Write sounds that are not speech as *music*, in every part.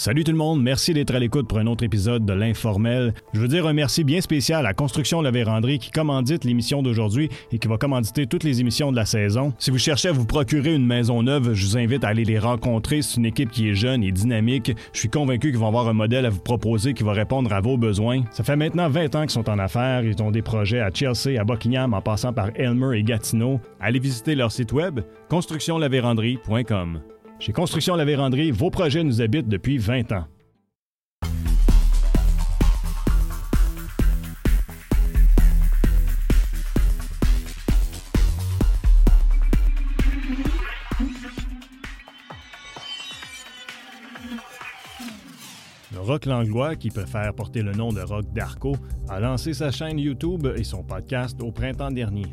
Salut tout le monde, merci d'être à l'écoute pour un autre épisode de l'Informel. Je veux dire un merci bien spécial à Construction La Vérandrie qui commandite l'émission d'aujourd'hui et qui va commanditer toutes les émissions de la saison. Si vous cherchez à vous procurer une maison neuve, je vous invite à aller les rencontrer. C'est une équipe qui est jeune et dynamique. Je suis convaincu qu'ils vont avoir un modèle à vous proposer qui va répondre à vos besoins. Ça fait maintenant 20 ans qu'ils sont en affaires. Ils ont des projets à Chelsea, à Buckingham, en passant par Elmer et Gatineau. Allez visiter leur site web constructionlavérandrie.com. Chez Construction La Vérandrie, vos projets nous habitent depuis 20 ans. Rock Langlois, qui peut faire porter le nom de Rock Darko, a lancé sa chaîne YouTube et son podcast au printemps dernier.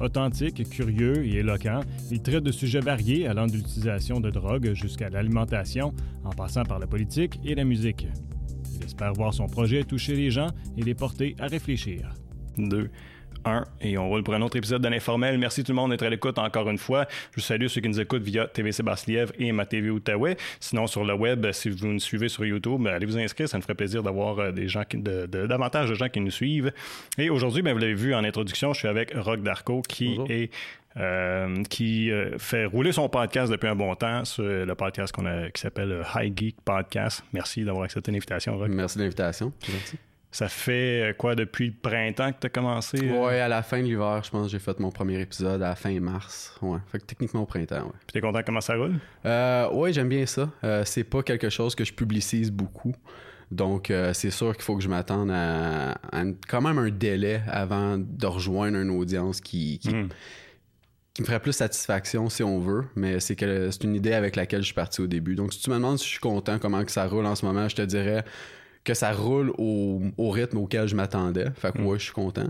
Authentique, curieux et éloquent, il traite de sujets variés allant de l'utilisation de drogue jusqu'à l'alimentation, en passant par la politique et la musique. Il espère voir son projet toucher les gens et les porter à réfléchir. 2. 1 et on roule pour un autre épisode de l'informel. Merci tout le monde d'être à l'écoute encore une fois. Je salue ceux qui nous écoutent via TVC Basse-Lièvre et ma TV Outaouais. Sinon, sur le web, si vous nous suivez sur YouTube, allez vous inscrire. Ça me ferait plaisir d'avoir euh, des gens qui, de, de- davantage de gens qui nous suivent. Et aujourd'hui, ben, vous l'avez vu en introduction, je suis avec Rock Darko qui Bonjour. est euh, qui euh, fait rouler son podcast depuis un bon temps, sur le podcast qu'on a, qui s'appelle High Geek Podcast. Merci d'avoir accepté l'invitation, Rock. Merci de l'invitation. gentil. Ça fait euh, quoi depuis le printemps que tu as commencé? euh? Ouais, à la fin de l'hiver, je pense que j'ai fait mon premier épisode à la fin mars. Ouais. Fait que techniquement au printemps, ouais. Puis t'es content comment ça roule? Euh, ouais, j'aime bien ça. Euh, c'est pas quelque chose que je publicise beaucoup. Donc, euh, c'est sûr qu'il faut que je m'attende à, quand même un délai avant de rejoindre une audience qui, qui, Mm. qui me ferait plus satisfaction si on veut. Mais c'est que c'est une idée avec laquelle je suis parti au début. Donc, si tu me demandes si je suis content comment que ça roule en ce moment, je te dirais que ça roule au, au rythme auquel je m'attendais. Fait que Mm. ouais, je suis content.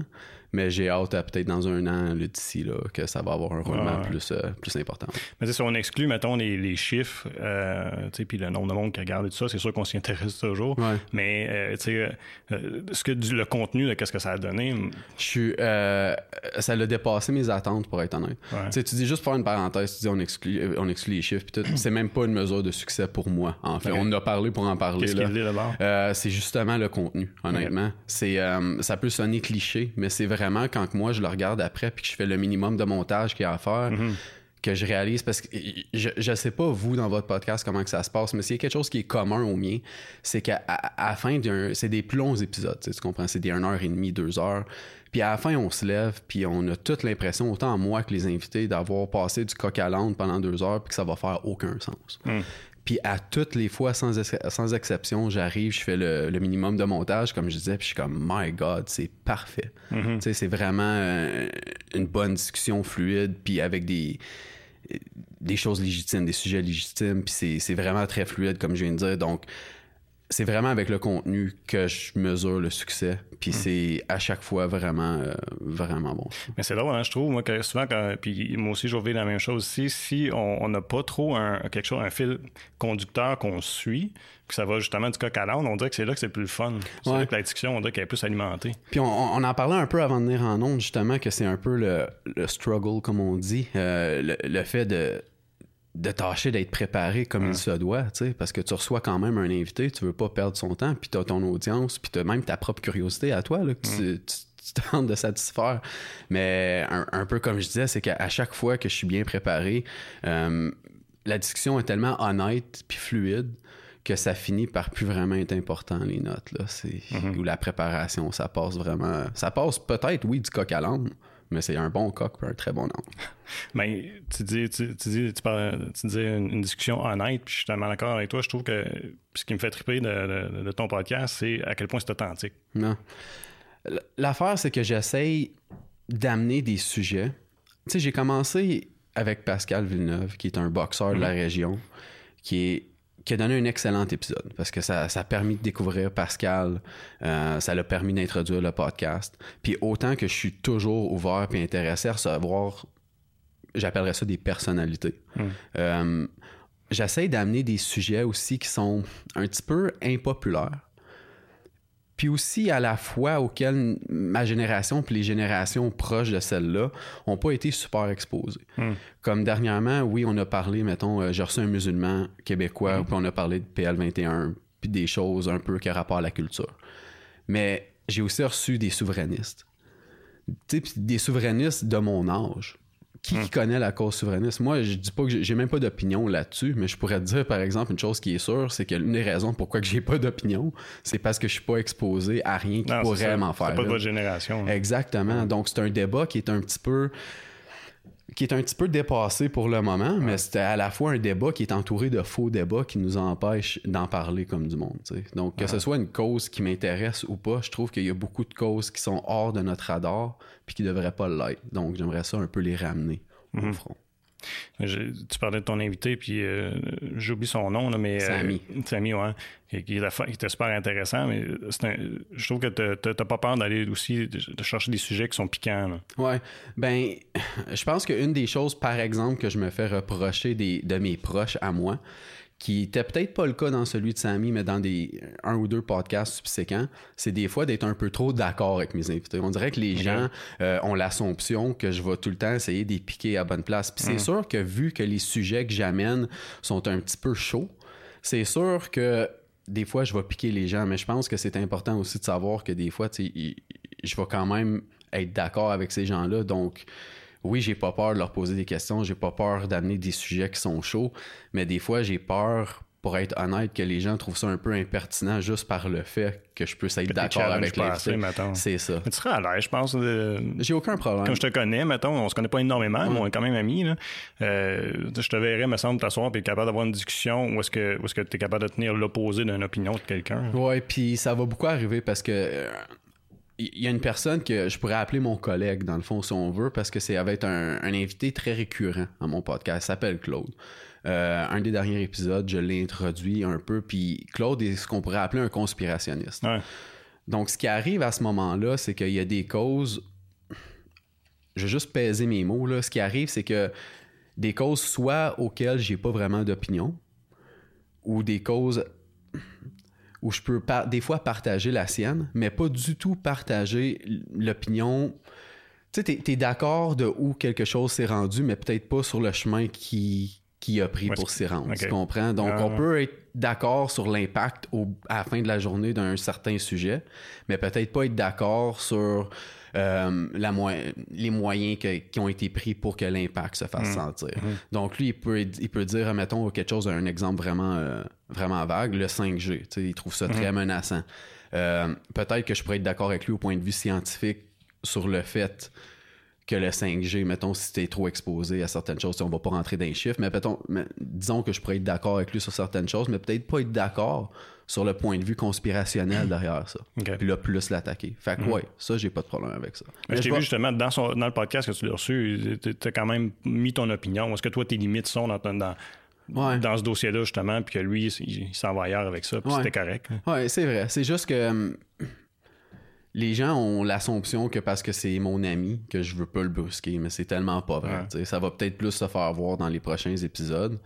Mais j'ai hâte à peut-être dans un an d'ici là, que ça va avoir un roulement Ouais. plus, euh, plus important. Mais si on exclut, mettons, les, les chiffres, euh, puis le nombre de monde qui regarde et tout ça, c'est sûr qu'on s'y intéresse toujours. Ouais. Mais, euh, sais, euh, ce que du- le contenu de qu'est-ce que ça a donné, Je suis. euh, ça l'a dépassé mes attentes, pour être honnête. Ouais. Tu dis juste pour faire une parenthèse, tu dis on exclut, euh, on exclut les chiffres, puis tout. C'est même pas une mesure de succès pour moi, en fait. On en a parlé pour en parler. qu'est-ce là. qu'il d'abord? Euh, c'est justement le contenu, honnêtement. C'est, euh, ça peut sonner cliché, mais c'est vraiment quand que moi je le regarde après puis que je fais le minimum de montage qu'il y a à faire, Mhm. que je réalise parce que je, je sais pas vous dans votre podcast comment que ça se passe, mais s'il y a quelque chose qui est commun au mien, c'est qu'à à, à la fin d'un, c'est des plus longs épisodes, tu comprends, c'est des 1 heure et demie, 2 heures. Puis à la fin, on se lève, puis on a toute l'impression, autant moi que les invités, d'avoir passé du coq à l'âne pendant deux heures, puis que ça va faire aucun sens. Mm. Puis à toutes les fois, sans, ex- sans exception, j'arrive, je fais le, le minimum de montage, comme je disais, puis je suis comme, my God, c'est parfait. Tu sais, c'est vraiment euh, une bonne discussion fluide, puis avec des, des choses légitimes, des sujets légitimes, puis c'est, c'est vraiment très fluide, comme je viens de dire. Donc, c'est vraiment avec le contenu que je mesure le succès, puis c'est à chaque fois vraiment, euh, vraiment bon. Mais c'est drôle, hein, je trouve, moi, que souvent, quand, puis moi aussi, je la même chose aussi, si on n'a pas trop un, quelque chose, un fil conducteur qu'on suit, que ça va justement du coq à l'âne, on dirait que c'est là que c'est plus le fun. C'est Ouais. là que la discussion, on dirait qu'elle est plus alimentée. Puis on, on en parlait un peu avant de venir en ondes, justement, que c'est un peu le, le struggle, comme on dit, euh, le, le fait de, de tâcher d'être préparé comme il se doit, tu sais, parce que tu reçois quand même un invité, tu veux pas perdre son temps, puis tu as ton audience, puis tu as même ta propre curiosité à toi, là, que tu, tu, tu tentes de satisfaire. Mais un, un peu comme je disais, c'est qu'à chaque fois que je suis bien préparé, euh, la discussion est tellement honnête puis fluide que ça finit par plus vraiment être important les notes là. C'est ou la préparation ça passe vraiment ça passe peut-être oui du coq à l'âne mais c'est un bon coq puis un très bon âne *laughs* Mais tu dis, tu, tu dis, tu, parles- tu disais une, une discussion honnête, puis je suis tellement d'accord avec toi. Je trouve que ce qui me fait triper de, de- de ton podcast, c'est à quel point c'est authentique. non l'affaire c'est que j'essaye d'amener des sujets tu sais j'ai commencé avec Pascal Villeneuve qui est un boxeur de la région qui est qui a donné un excellent épisode parce que ça, ça a permis de découvrir Pascal, euh, ça l'a permis d'introduire le podcast. Puis autant que je suis toujours ouvert et intéressé à recevoir, j'appellerais ça des personnalités. Euh, J'essaie d'amener des sujets aussi qui sont un petit peu impopulaires, puis aussi à la fois auxquelles ma génération puis les générations proches de celle-là ont pas été super exposées. Hmm. Comme dernièrement, oui, on a parlé, mettons, euh, j'ai reçu un musulman québécois, puis on a parlé de PL21, puis des choses un peu qui ont rapport à la culture. Mais j'ai aussi reçu des souverainistes. Tu sais, puis des souverainistes de mon âge. Qui, qui connaît la cause souverainiste? Moi, je dis pas que j'ai- même pas d'opinion là-dessus, mais je pourrais te dire, par exemple, une chose qui est sûre, c'est que l'une des raisons pourquoi que j'ai pas d'opinion, c'est parce que je suis pas exposé à rien qui Non, c'est pourrait m'en C'est faire. pas de votre génération. là. Exactement. Donc, c'est un débat qui est un petit peu qui est un petit peu dépassé pour le moment, mais c'était à la fois un débat qui est entouré de faux débats qui nous empêchent d'en parler comme du monde. Donc, que ce soit une cause qui m'intéresse ou pas, je trouve qu'il y a beaucoup de causes qui sont hors de notre radar puis qui devraient pas l'être. Donc, j'aimerais ça un peu les ramener Mhm. au front. Je- tu parlais de ton invité, puis euh, j'oublie son nom, là, mais. euh, Samy. Ouais. Qui, qui était, super intéressant, mais c'est un- je trouve que t'as- t'as t'as pas peur d'aller aussi de chercher des sujets qui sont piquants. là. Ouais, ben, je pense qu'une des choses, par exemple, que je me fais reprocher des, de mes proches à moi, qui était peut-être pas le cas dans celui de Samy, mais dans des un ou deux podcasts subséquents, c'est des fois d'être un peu trop d'accord avec mes invités. On dirait que les gens euh, ont l'assomption que je vais tout le temps essayer de les piquer à bonne place. Puis c'est sûr que vu que les sujets que j'amène sont un petit peu chauds, c'est sûr que des fois, je vais piquer les gens, mais je pense que c'est important aussi de savoir que des fois, tu je vais quand même être d'accord avec ces gens-là. Donc, oui, j'ai pas peur de leur poser des questions, j'ai pas peur d'amener des sujets qui sont chauds, mais des fois, j'ai peur, pour être honnête, que les gens trouvent ça un peu impertinent juste par le fait que je puisse être d'accord avec mettons. C'est ça. Mais tu serais à l'aise, je pense. de- J'ai aucun problème. Comme je te connais, mettons, on se connaît pas énormément, mais on est quand même amis. Là. Euh, je te verrais, me semble, t'asseoir et être capable d'avoir une discussion où est-ce que tu es capable de tenir l'opposé d'une opinion de quelqu'un. Ouais, puis ça va beaucoup arriver parce que euh, il y a une personne que je pourrais appeler mon collègue, dans le fond, si on veut, parce que c'est avec un, un invité très récurrent à mon podcast. Il s'appelle Claude. Euh, un des derniers épisodes, je l'ai introduit un peu, puis Claude est ce qu'on pourrait appeler un conspirationniste. Ouais. Donc, ce qui arrive à ce moment-là, c'est qu'il y a des causes. Je vais juste peser mes mots. Là. Ce qui arrive, c'est que des causes soit auxquelles j'ai pas vraiment d'opinion, ou des causes où je peux des fois partager la sienne, mais pas du tout partager l'opinion. Tu sais, t'es, d'accord de où quelque chose s'est rendu, mais peut-être pas sur le chemin qui, qui a pris Ouais, pour s'y rendre. Tu comprends? Donc, Ah, on peut être d'accord sur l'impact à la fin de la journée d'un certain sujet, mais peut-être pas être d'accord sur euh, la mo- les moyens que- qui ont été pris pour que l'impact se fasse sentir. Donc, lui, il peut, il peut dire, mettons, quelque chose, un exemple vraiment, euh, vraiment vague, le 5G. Tu sais, il trouve ça très menaçant. Euh, peut-être que je pourrais être d'accord avec lui au point de vue scientifique sur le fait que le 5G, mettons, si t'es trop exposé à certaines choses, tu on va pas rentrer dans les chiffres, mais, mettons, mais disons que je pourrais être d'accord avec lui sur certaines choses, mais peut-être pas être d'accord sur le point de vue conspirationnel *laughs* derrière ça. Puis là, plus l'attaquer. Fait que ouais, ça, j'ai pas de problème avec ça. Mais je t'ai vu justement dans, son- dans le podcast que tu l'as reçu, tu as quand même mis ton opinion. Est-ce que toi, tes limites sont dans, ton- dans, Ouais. dans ce dossier-là, justement, puis que lui, il, il s'en va ailleurs avec ça, puis Ouais. c'était correct? Ouais, c'est vrai. C'est juste que hum, les gens ont l'assomption que parce que c'est mon ami, que je veux pas le brusquer, mais c'est tellement pas vrai. Ouais. Ça va peut-être plus se faire voir dans les prochains épisodes.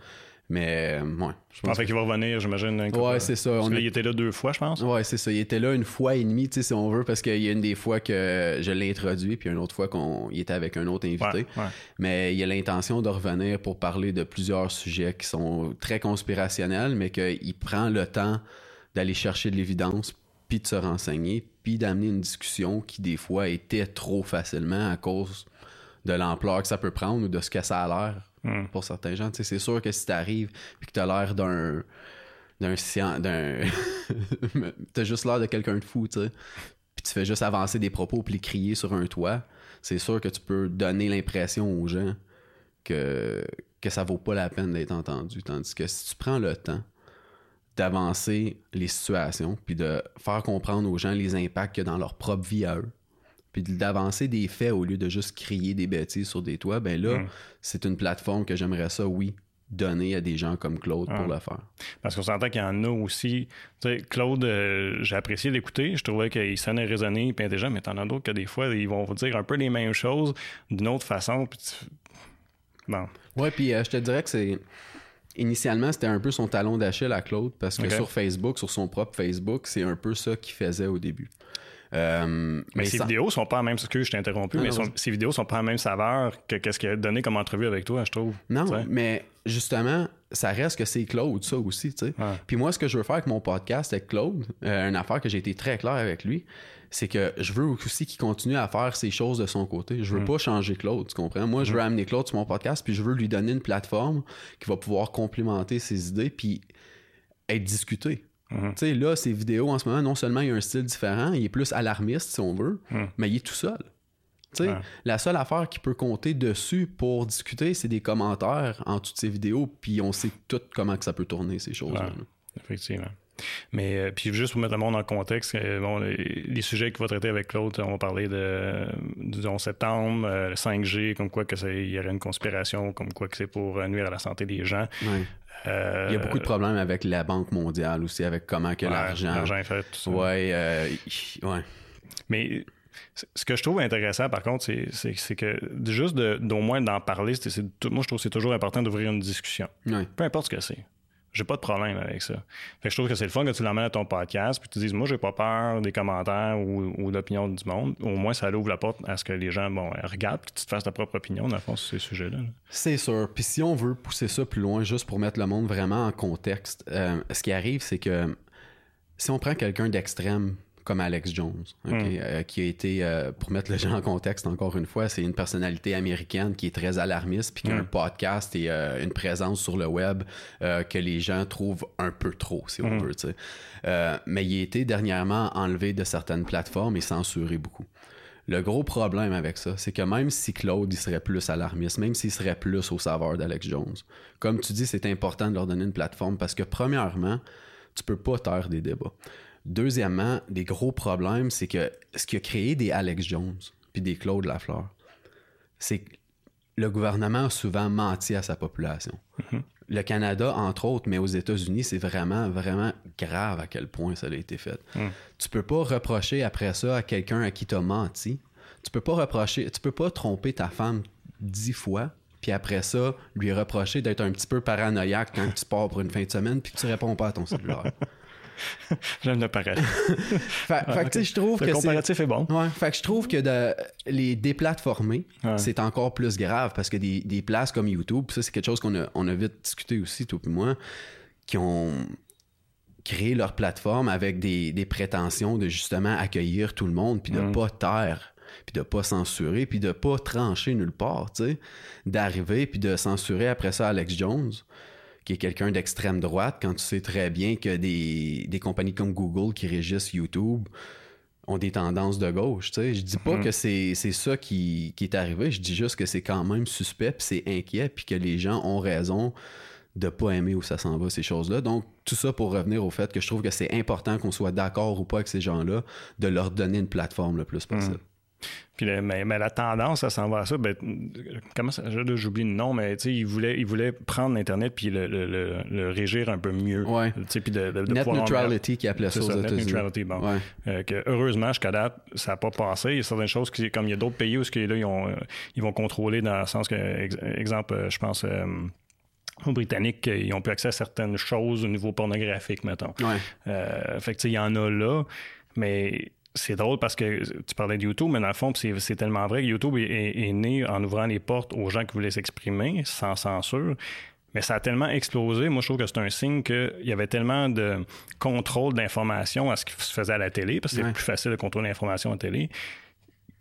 Mais euh, ouais. Je En pense fait qu'il va revenir, j'imagine. Ouais, c'est ça. Parce On que là, est- il était là deux fois, je pense. Ouais, c'est ça. Il était là une fois et demie, si on veut, parce qu'il y a une des fois que je l'ai introduit, puis une autre fois qu'il était avec un autre invité. Ouais, ouais. Mais il a l'intention de revenir pour parler de plusieurs sujets qui sont très conspirationnels, mais qu'il prend le temps d'aller chercher de l'évidence, puis de se renseigner, puis d'amener une discussion qui, des fois, était trop facilement à cause de l'ampleur que ça peut prendre ou de ce que ça a l'air Hmm. pour certains gens. C'est sûr que si t'arrives puis que t'as l'air d'un d'un d'un *laughs* t'as juste l'air de quelqu'un de fou, tu sais. Puis tu fais juste avancer des propos puis les crier sur un toit, c'est sûr que tu peux donner l'impression aux gens que que ça vaut pas la peine d'être entendu tandis que si tu prends le temps d'avancer les situations puis de faire comprendre aux gens les impacts qu'il y a dans leur propre vie à eux puis d'avancer des faits au lieu de juste crier des bêtises sur des toits, ben là, Mm. c'est une plateforme que j'aimerais ça, oui, donner à des gens comme Claude pour Ah. le faire. Parce qu'on s'entend qu'il y en a aussi. Tu sais, Claude, euh, j'ai apprécié d'écouter. Je trouvais qu'il sonnait raisonné puis intelligent, mais t'en as d'autres que des fois, ils vont vous dire un peu les mêmes choses d'une autre façon. Puis tu- Bon. Ouais, puis euh, je te dirais que c'est initialement, c'était un peu son talon d'Achille à Claude parce que sur Facebook, sur son propre Facebook, c'est un peu ça qu'il faisait au début. Euh, Mais ces sans- vidéos sont pas la même, excuse, je t'ai interrompu, mais non, ces vidéos sont pas la même saveur que qu'est-ce qu'il a donné comme entrevue avec toi, je trouve. Non, mais justement, ça reste que c'est Claude, ça aussi, tu sais. Ouais. Puis moi, ce que je veux faire avec mon podcast avec Claude, euh, une affaire que j'ai été très clair avec lui, c'est que je veux aussi qu'il continue à faire ces choses de son côté. Je veux Mm. pas changer Claude, tu comprends? Moi, je veux amener Claude sur mon podcast, puis je veux lui donner une plateforme qui va pouvoir complémenter ses idées, puis être discuté. Mhm. Tu sais, là, ses vidéos en ce moment, non seulement il a un style différent, il est plus alarmiste, si on veut, Mm. mais il est tout seul. Tu sais, Ouais. La seule affaire qui peut compter dessus pour discuter, c'est des commentaires en toutes ses vidéos, puis on sait tout comment que ça peut tourner, ces choses-là. Ouais. Effectivement. Mais euh, puis juste pour mettre le monde en contexte, euh, bon, les, les sujets qu'il va traiter avec Claude, on va parler de, du 11 septembre, euh, le 5G, comme quoi il y aurait une conspiration, comme quoi que c'est pour nuire à la santé des gens. Il y a beaucoup de problèmes avec la Banque mondiale aussi, avec comment que ouais, l'argent... l'argent est fait, tout ça. Ouais, ouais. Mais ce que je trouve intéressant, par contre, c'est, que juste de, d'au moins d'en parler, moi, je trouve que c'est toujours important d'ouvrir une discussion. Peu importe ce que c'est. J'ai pas de problème avec ça. Fait que je trouve que c'est le fun que tu l'emmènes à ton podcast, puis tu dises, moi, j'ai pas peur des commentaires ou, ou de l'opinion du monde. Au moins, ça ouvre la porte à ce que les gens, bon, regardent, que tu te fasses ta propre opinion, dans le fond, sur ces sujets-là. là. C'est sûr. Puis si on veut pousser ça plus loin, juste pour mettre le monde vraiment en contexte, euh, ce qui arrive, c'est que si on prend quelqu'un d'extrême comme Alex Jones, ok, Mm. euh, qui a été, euh, pour mettre les gens en contexte encore une fois, c'est une personnalité américaine qui est très alarmiste, puis qui a Mm. un podcast et euh, une présence sur le web que les gens trouvent un peu trop, si on Mm. veut. tu sais. Euh, mais il a été dernièrement enlevé de certaines plateformes et censuré beaucoup. Le gros problème avec ça, c'est que même si Claude il serait plus alarmiste, même s'il serait plus au saveur d'Alex Jones, comme tu dis, c'est important de leur donner une plateforme parce que premièrement, tu peux pas taire des débats. Deuxièmement, des gros problèmes, c'est que ce qui a créé des Alex Jones puis des Claude Lafleur, c'est que le gouvernement a souvent menti à sa population. Le Canada, entre autres, mais aux États-Unis, c'est vraiment, vraiment grave à quel point ça a été fait. Tu peux pas reprocher après ça à quelqu'un à qui t'as menti. Tu peux pas reprocher, tu peux pas tromper ta femme dix fois, puis après ça, lui reprocher d'être un petit peu paranoïaque quand tu pars pour une fin de semaine, puis que tu réponds pas à ton cellulaire. *laughs* *laughs* J'aime le *laughs* fait, *laughs* fait que tu sais, je trouve Le que c'est... comparatif est bon. Ouais, fait que je trouve que de les déplatformer, Ouais. c'est encore plus grave parce que des, des places comme YouTube, ça c'est quelque chose qu'on a, on a vite discuté aussi, toi et moi, qui ont créé leur plateforme avec des, des prétentions de justement accueillir tout le monde, puis de Mm. pas taire, puis de pas censurer, puis de pas trancher nulle part, tu sais, d'arriver puis de censurer après ça Alex Jones qui est quelqu'un d'extrême droite, quand tu sais très bien que des, des compagnies comme Google qui régissent YouTube ont des tendances de gauche. Tu sais. Je dis pas Mhm. que c'est ça qui, qui est arrivé, je dis juste que c'est quand même suspect, puis c'est inquiet, puis que les gens ont raison de pas aimer où ça s'en va, ces choses-là. Donc, tout ça pour revenir au fait que je trouve que c'est important qu'on soit d'accord ou pas avec ces gens-là, de leur donner une plateforme le plus possible. Puis le- mais, mais la tendance, ça s'en va à ça. Ben, comment ça, j'oublie le nom, mais tu sais, il voulait, il voulait prendre l'Internet puis le, le- le- le régir un peu mieux. Ouais. Puis de, de, de Net en- neutrality qui appelait ça aux net neutrality, bon. Ouais. Euh, que heureusement, jusqu'à date, ça n'a pas passé. Il y a certaines choses qui, comme il y a d'autres pays où que, là, ils, ont, ils vont contrôler dans le sens que, ex- exemple, je pense euh, aux Britanniques, ils ont plus accès à certaines choses au niveau pornographique, mettons. Ouais. Euh, fait que, il y en a là, mais c'est drôle parce que tu parlais de YouTube, mais dans le fond, c'est tellement vrai que YouTube est, est- est né en ouvrant les portes aux gens qui voulaient s'exprimer sans censure. Mais ça a tellement explosé. Moi, je trouve que c'est un signe qu'il y avait tellement de contrôle d'information à ce qui se faisait à la télé, parce que c'est plus facile de contrôler l'information à la télé,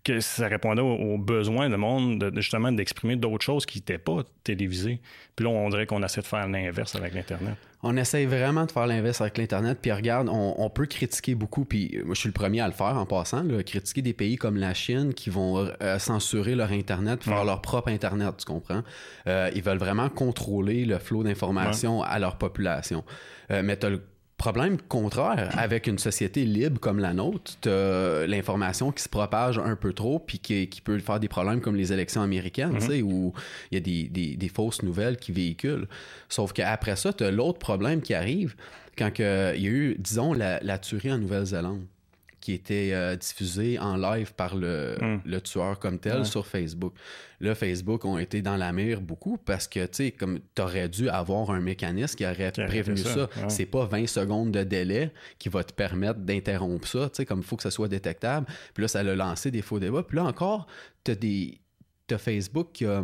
que ça répondait aux, aux besoins de monde, de, justement d'exprimer d'autres choses qui n'étaient pas télévisées. Puis là, on dirait qu'on essaie de faire l'inverse avec l'Internet. On essaye vraiment de faire l'inverse avec l'Internet. Puis regarde, on, on peut critiquer beaucoup. Puis moi, je suis le premier à le faire en passant. là, critiquer des pays comme la Chine qui vont euh, censurer leur Internet, faire Ouais. leur propre Internet, tu comprends? Euh, ils veulent vraiment contrôler le flot d'informations à leur population. Euh, mais tu le problème contraire avec une société libre comme la nôtre, t'as l'information qui se propage un peu trop puis qui, qui peut faire des problèmes comme les élections américaines, sais, où il y a des, des- des fausses nouvelles qui véhiculent. Sauf qu'après ça, tu as l'autre problème qui arrive quand il y a eu, disons, la, la tuerie en Nouvelle-Zélande. Qui était euh, diffusé en live par le, Mm. le tueur comme tel Ouais. sur Facebook. Là, Facebook ont été dans la mire beaucoup parce que, tu sais, comme t'aurais dû avoir un mécanisme qui aurait Qui prévenu ça. ça, ouais. C'est pas 20 secondes de délai qui va te permettre d'interrompre ça, tu sais, comme il faut que ça soit détectable. Puis là, ça l'a lancé des faux débats. Puis là encore, t'as des... T'as Facebook qui a...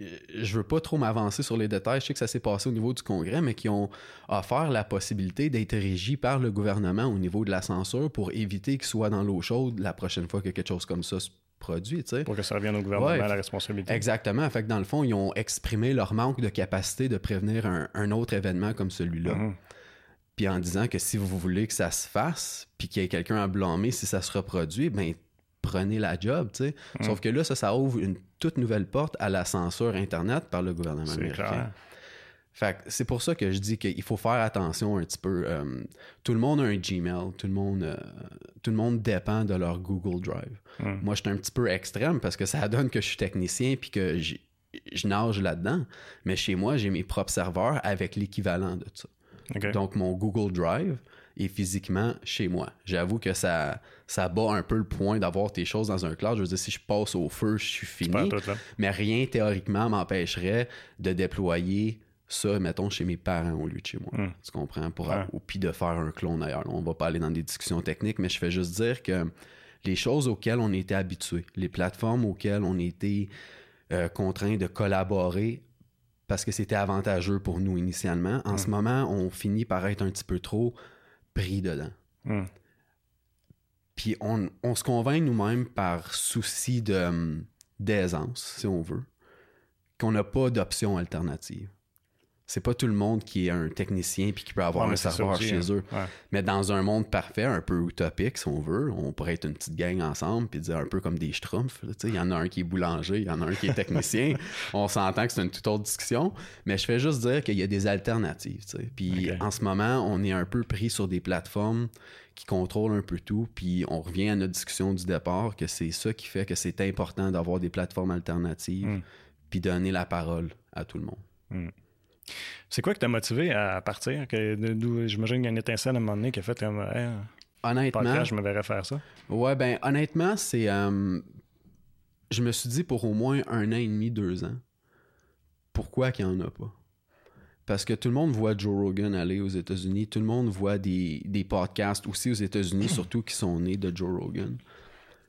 hum, Je veux pas trop m'avancer sur les détails. Je sais que ça s'est passé au niveau du Congrès, mais qui ont offert la possibilité d'être régi par le gouvernement au niveau de la censure pour éviter qu'il soit dans l'eau chaude la prochaine fois que quelque chose comme ça se produit, tu sais. Pour que ça revienne au gouvernement Ouais. à la responsabilité. Exactement. Fait que dans le fond, ils ont exprimé leur manque de capacité de prévenir un, un autre événement comme celui-là. Mhm. Puis en disant que si vous voulez que ça se fasse, puis qu'il y ait quelqu'un à blâmer si ça se reproduit, ben prenez la job, tu sais. Mm. Sauf que là, ça, ça ouvre une toute nouvelle porte à la censure Internet par le gouvernement américain. clair. Fait c'est pour ça que je dis qu'il faut faire attention un petit peu. Euh, tout le monde a un Gmail, tout le monde, euh, tout le monde dépend de leur Google Drive. Mm. Moi, je suis un petit peu extrême parce que ça donne que je suis technicien puis que je nage là-dedans. Mais chez moi, j'ai mes propres serveurs avec l'équivalent de ça. Donc, mon Google Drive est physiquement chez moi. J'avoue que ça, ça bat un peu le point d'avoir tes choses dans un cloud. Je veux dire, si je passe au feu, je suis fini. Mais rien, théoriquement, m'empêcherait de déployer ça, mettons, chez mes parents au lieu de chez moi. Mm. Tu comprends? Pour, Ouais. Ou puis de faire un clone ailleurs. On va pas aller dans des discussions techniques, mais je fais juste dire que les choses auxquelles on était habitué, les plateformes auxquelles on était euh, contraint de collaborer parce que c'était avantageux pour nous initialement, en ce moment, on finit par être un petit peu trop pris dedans. Mm. Puis on, on se convainc nous-mêmes par souci de, hum, d'aisance, si on veut, qu'on n'a pas d'option alternative. C'est pas tout le monde qui est un technicien puis qui peut avoir Ouais, un aussi, chez hein. eux. Ouais. Mais dans un monde parfait, un peu utopique, si on veut, on pourrait être une petite gang ensemble puis dire un peu comme des schtroumpfs. Il y en a un qui est boulanger, il y en a un qui est technicien. *laughs* on s'entend que c'est une toute autre discussion, mais je fais juste dire qu'il y a des alternatives. Puis en ce moment, on est un peu pris sur des plateformes qui contrôlent un peu tout, puis on revient à notre discussion du départ que c'est ça qui fait que c'est important d'avoir des plateformes alternatives Mm. puis donner la parole à tout le monde. C'est quoi qui t'a motivé à partir? J'imagine qu'il y a une étincelle à un moment donné qui a fait comme hey, Honnêtement, podcast, je me verrais faire ça. Ouais, ben honnêtement, c'est. euh, je me suis dit pour au moins un an et demi, deux ans, pourquoi qu'il n'y en a pas? Parce que tout le monde voit Joe Rogan aller aux États-Unis, tout le monde voit des, des podcasts aussi aux États-Unis, *laughs* surtout qui sont nés de Joe Rogan.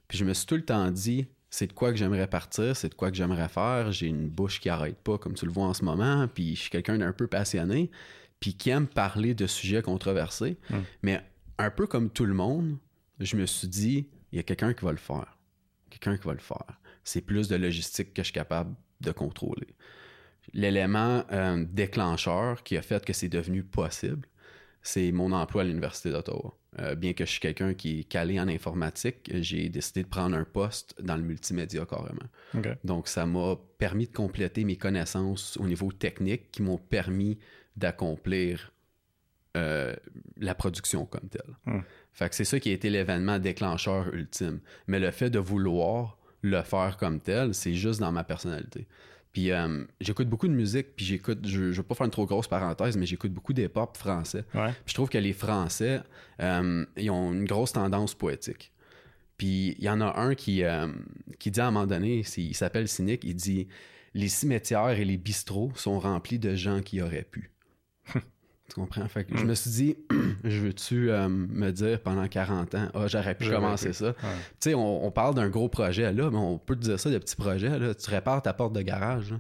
Puis je me suis tout le temps dit, c'est de quoi que j'aimerais partir, c'est de quoi que j'aimerais faire. J'ai une bouche qui arrête pas, comme tu le vois en ce moment, puis je suis quelqu'un d'un peu passionné, puis qui aime parler de sujets controversés. Mm. Mais un peu comme tout le monde, je me suis dit, il y a quelqu'un qui va le faire. Quelqu'un qui va le faire. C'est plus de logistique que je suis capable de contrôler. L'élément euh, déclencheur qui a fait que c'est devenu possible, c'est mon emploi à l'Université d'Ottawa. Euh, bien que je suis quelqu'un qui est calé en informatique, j'ai décidé de prendre un poste dans le multimédia carrément. Donc, ça m'a permis de compléter mes connaissances au niveau technique qui m'ont permis d'accomplir euh, la production comme telle. Hmm. Fait que c'est ça qui a été l'événement déclencheur ultime. Mais le fait de vouloir le faire comme tel, c'est juste dans ma personnalité. Puis euh, j'écoute beaucoup de musique, puis j'écoute, je, je veux pas faire une trop grosse parenthèse, mais j'écoute beaucoup d'hip-hop français. Ouais. Puis je trouve que les Français, euh, ils ont une grosse tendance poétique. Puis il y en a un qui, euh, qui dit à un moment donné, il s'appelle Cynique, il dit Les cimetières et les bistrots sont remplis de gens qui auraient pu. Tu comprends? Fait que je me suis dit, *clears throat* je veux-tu euh, me dire pendant 40 ans, ah, j'aurais pu commencer pu. ça? Ouais. Tu sais, on, on parle d'un gros projet là, mais on peut te dire ça de petits projets. Là. Tu répares ta porte de garage. là.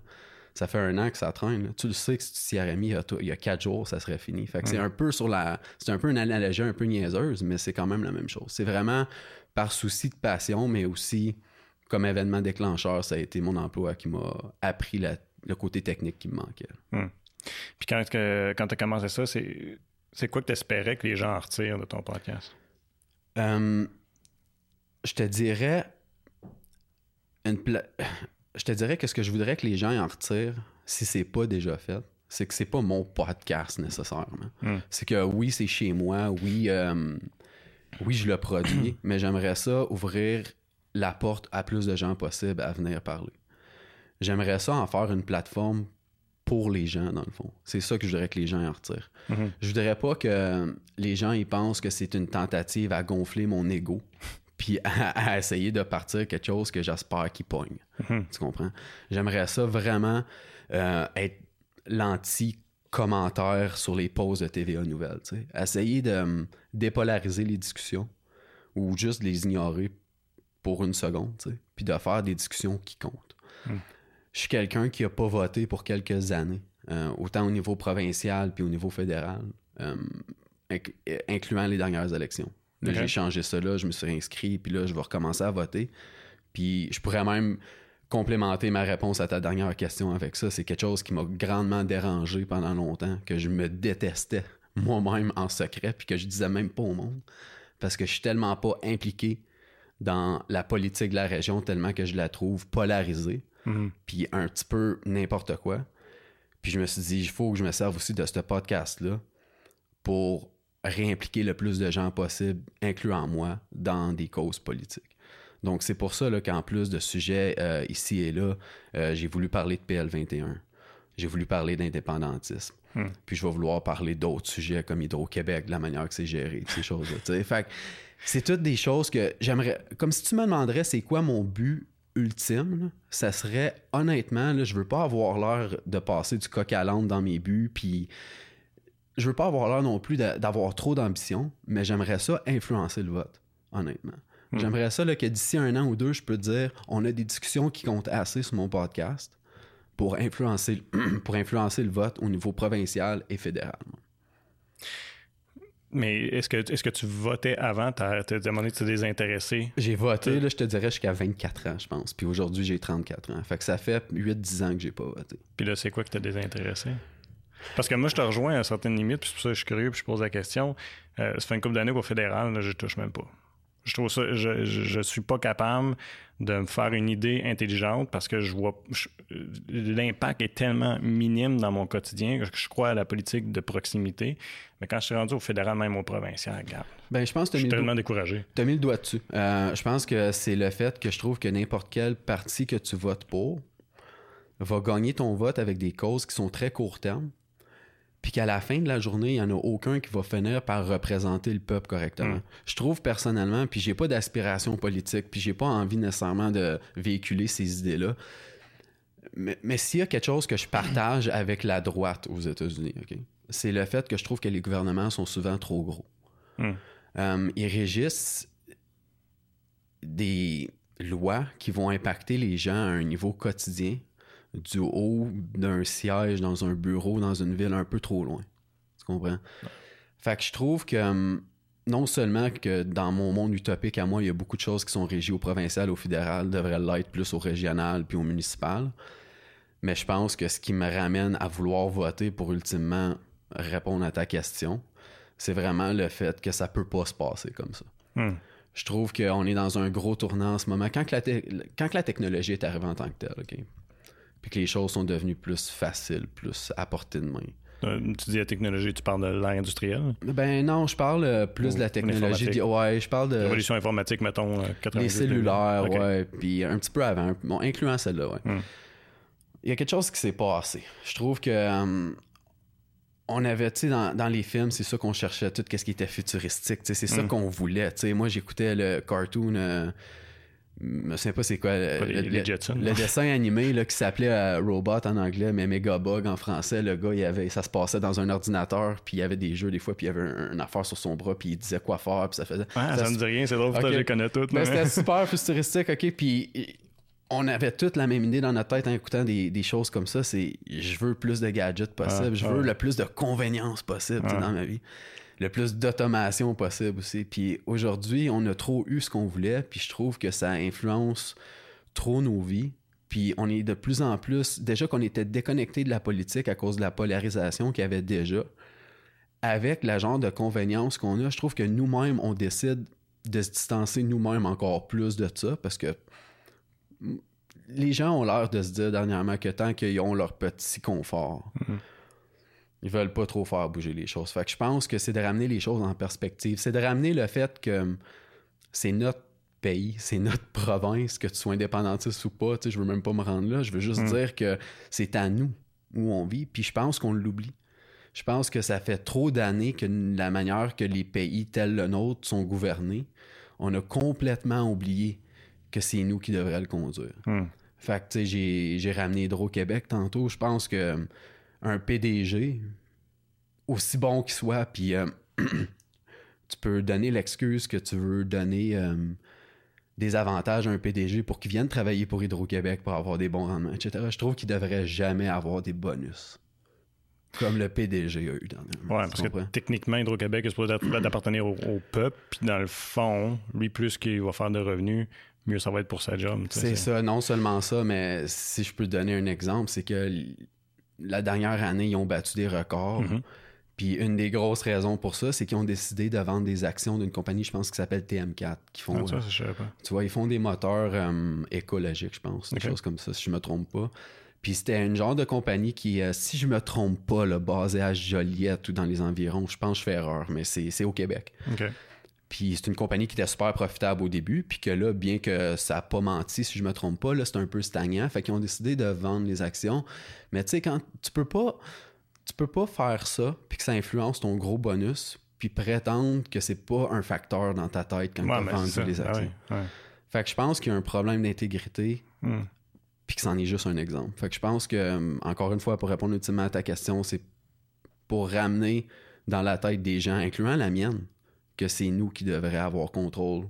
Ça fait un an que ça traîne. là. Tu le sais que si tu t'y aurais mis il y a, il y a quatre jours, ça serait fini. Fait que c'est un peu sur la. C'est un peu une analogie un peu niaiseuse, mais c'est quand même la même chose. C'est vraiment par souci de passion, mais aussi comme événement déclencheur, ça a été mon emploi qui m'a appris la- le côté technique qui me manquait. Puis quand, que- quand tu as commencé ça, c'est, c'est quoi que tu espérais que les gens en retirent de ton podcast? Euh, je te dirais une pla- je te dirais que ce que je voudrais que les gens en retirent, si c'est pas déjà fait, c'est que c'est pas mon podcast nécessairement. Hmm. C'est que oui, c'est chez moi, oui, euh, oui, je le produis, *clears throat* mais j'aimerais ça ouvrir la porte à plus de gens possible à venir parler. J'aimerais ça en faire une plateforme pour les gens, dans le fond. C'est ça que je voudrais que les gens en retirent. Mhm. Je voudrais pas que les gens ils pensent que c'est une tentative à gonfler mon ego *laughs* puis à, à essayer de partir quelque chose que j'espère qu'il pogne. Mhm. Tu comprends? J'aimerais ça vraiment euh, être l'anti-commentaire sur les pauses de TVA Nouvelles. tu sais. Essayer de hum, dépolariser les discussions ou juste les ignorer pour une seconde, puis de faire des discussions qui comptent. Hmm. Je suis quelqu'un qui n'a pas voté pour quelques années, euh, autant au niveau provincial puis au niveau fédéral, euh, inc- euh, incluant les dernières élections. J'ai changé ça là, je me suis inscrit, puis là, je vais recommencer à voter. Puis je pourrais même complémenter ma réponse à ta dernière question avec ça. C'est quelque chose qui m'a grandement dérangé pendant longtemps, que je me détestais moi-même en secret, puis que je disais même pas au monde. Parce que je suis tellement pas impliqué dans la politique de la région, tellement que je la trouve polarisée, Mhm. puis un petit peu n'importe quoi. Puis je me suis dit, il faut que je me serve aussi de ce podcast-là pour réimpliquer le plus de gens possible, incluant moi, dans des causes politiques. Donc c'est pour ça qu'en plus de sujets euh, ici et là, euh, j'ai voulu parler de PL21. J'ai voulu parler d'indépendantisme. Hmm. Puis je vais vouloir parler d'autres sujets comme Hydro-Québec, de la manière que c'est géré, ces choses-là. Fait c'est toutes des choses que j'aimerais. Comme si tu me demanderais c'est quoi mon but ultime, ça serait honnêtement, là, je veux pas avoir l'air de passer du coq à l'âne dans mes buts, puis je veux pas avoir l'air non plus d'avoir trop d'ambition, mais j'aimerais ça influencer le vote, honnêtement. Hmm. J'aimerais ça là, que d'ici un an ou deux, je peux dire, on a des discussions qui comptent assez sur mon podcast pour influencer, *clears throat* pour influencer le vote au niveau provincial et fédéral. Mais est-ce que, est-ce que tu votais avant? T'as t'as demandé de te désintéresser? J'ai voté, là, je te dirais, jusqu'à 24 ans, je pense. Puis aujourd'hui, j'ai 34 ans. Fait que ça fait 8-10 ans que j'ai pas voté. Puis là, c'est quoi qui t'a désintéressé? Parce que moi, je te rejoins à certaines limites, puis c'est pour ça que je suis curieux, puis je pose la question. Euh, ça fait une couple d'années qu'au fédéral, là, je touche même pas. Je trouve ça, je, je, je suis pas capable de me faire une idée intelligente parce que je vois l'impact est tellement minime dans mon quotidien que je crois à la politique de proximité. Mais quand je suis rendu au fédéral, même au provincial, regarde, Ben, je pense que je tu suis tellement découragé. t'as mis le doigt dessus. Euh, je pense que c'est le fait que je trouve que n'importe quel parti que tu votes pour va gagner ton vote avec des causes qui sont très court terme. Puis qu'à la fin de la journée, il n'y en a aucun qui va finir par représenter le peuple correctement. Mm. Je trouve personnellement, puis j'ai pas d'aspiration politique, puis j'ai pas envie nécessairement de véhiculer ces idées-là. Mais, mais s'il y a quelque chose que je partage avec la droite aux États-Unis, ok, c'est le fait que je trouve que les gouvernements sont souvent trop gros. Mm. Euh, ils régissent des lois qui vont impacter les gens à un niveau quotidien du haut d'un siège dans un bureau dans une ville un peu trop loin. Tu comprends? Fait que je trouve que hum, non seulement que dans mon monde utopique à moi, il y a beaucoup de choses qui sont régies au provincial, au fédéral, devraient l'être plus au régional puis au municipal, mais je pense que ce qui me ramène à vouloir voter pour ultimement répondre à ta question, c'est vraiment le fait que ça peut pas se passer comme ça. Hmm. Je trouve qu'on est dans un gros tournant en ce moment. Quand que la, te- quand que la technologie est arrivée en tant que telle, OK? Que les choses sont devenues plus faciles, plus à portée de main. Euh, tu dis la technologie, tu parles de l'ère industrielle? Ben non, je parle euh, plus Ou de la technologie. Ouais, je parle de Révolution informatique, mettons, euh, 98. les cellulaires, Ok. ouais, puis un petit peu avant, bon, incluant celle-là, ouais. Hmm. Il y a quelque chose qui s'est passé. Je trouve que euh, on avait, tu sais, dans, dans les films, c'est ça qu'on cherchait, tout ce qui était futuristique, tu sais, c'est ça Hmm. qu'on voulait, tu sais. Moi, j'écoutais le cartoon, euh, je me souviens pas c'est quoi, le, les- le- les le- Jetsons. le *laughs* dessin animé là, qui s'appelait euh, Robot en anglais, mais Megabug en français. Le gars, il avait, ça se passait dans un ordinateur, puis il y avait des jeux des fois, puis il y avait un, une affaire sur son bras, puis il disait quoi faire, puis ça faisait. Ah, ça ça me dit rien, c'est drôle, je les connais toutes. Ben, mais- c'était *laughs* super futuristique, ok. Puis on avait toute la même idée dans notre tête en écoutant des, des choses comme ça. C'est je veux plus de gadgets possible, Ah, je veux le plus de convénience possible dans ma vie. Le plus d'automation possible aussi. Puis aujourd'hui, on a trop eu ce qu'on voulait, puis je trouve que ça influence trop nos vies. Puis on est de plus en plus, déjà qu'on était déconnecté de la politique à cause de la polarisation qu'il y avait déjà, avec la genre de convénience qu'on a, je trouve que nous-mêmes, on décide de se distancer nous-mêmes encore plus de ça parce que les gens ont l'air de se dire dernièrement que tant qu'ils ont leur petit confort, Mhm. Ils veulent pas trop faire bouger les choses. Fait que je pense que c'est de ramener les choses en perspective. C'est de ramener le fait que c'est notre pays, c'est notre *laughs* province, que tu sois indépendantiste ou pas. Tu sais, je veux même pas me rendre là. Je veux juste Mhm. dire que c'est à nous. où on vit, puis je pense qu'on l'oublie. Je pense que ça fait trop d'années que la manière que les pays tels le nôtre sont gouvernés, on a complètement oublié que c'est nous qui devrions le conduire. Hmm. Fait que, tu sais, j'ai ramené Hydro-Québec tantôt. Je pense que un PDG, aussi bon qu'il soit, puis euh, *clears throat* tu peux donner l'excuse que tu veux donner euh, des avantages à un PDG pour qu'il vienne travailler pour Hydro-Québec pour avoir des bons rendements, etc. Je trouve qu'il devrait jamais avoir des bonus. Comme le PDG a eu dernièrement. Oui, parce que techniquement, Hydro-Québec est supposé d'appartenir au, peuple, puis dans le fond, lui, plus qu'il va faire de revenus, mieux ça va être pour sa job. C'est ça, non seulement ça, mais si je peux te donner un exemple, c'est que la dernière année, ils ont battu des records. Mm-hmm. Puis une des grosses raisons pour ça, c'est qu'ils ont décidé de vendre des actions d'une compagnie, je pense, qui s'appelle TM4. Qui font, ah, ça, pas. Tu vois, ils font des moteurs euh, écologiques, je pense. Des choses comme ça, si je me trompe pas. Puis c'était une genre de compagnie qui, euh, si je me trompe pas, là, basée à Joliette ou dans les environs, je pense que je fais erreur, mais c'est au Québec. Puis c'est une compagnie qui était super profitable au début, puis que là, bien que ça n'a pas menti, si je me trompe pas, là, c'est un peu stagnant. Fait qu'ils ont décidé de vendre les actions. Mais tu sais, quand tu peux pas tu peux pas faire ça puis que ça influence ton gros bonus puis prétendre que c'est pas un facteur dans ta tête quand tu as vendu les ah actions. Fait que je pense qu'il y a un problème d'intégrité hmm. puis que c'en est juste un exemple. Fait que je pense que, encore une fois, pour répondre ultimement à ta question, c'est pour ramener dans la tête des gens, incluant la mienne, que c'est nous qui devrions avoir contrôle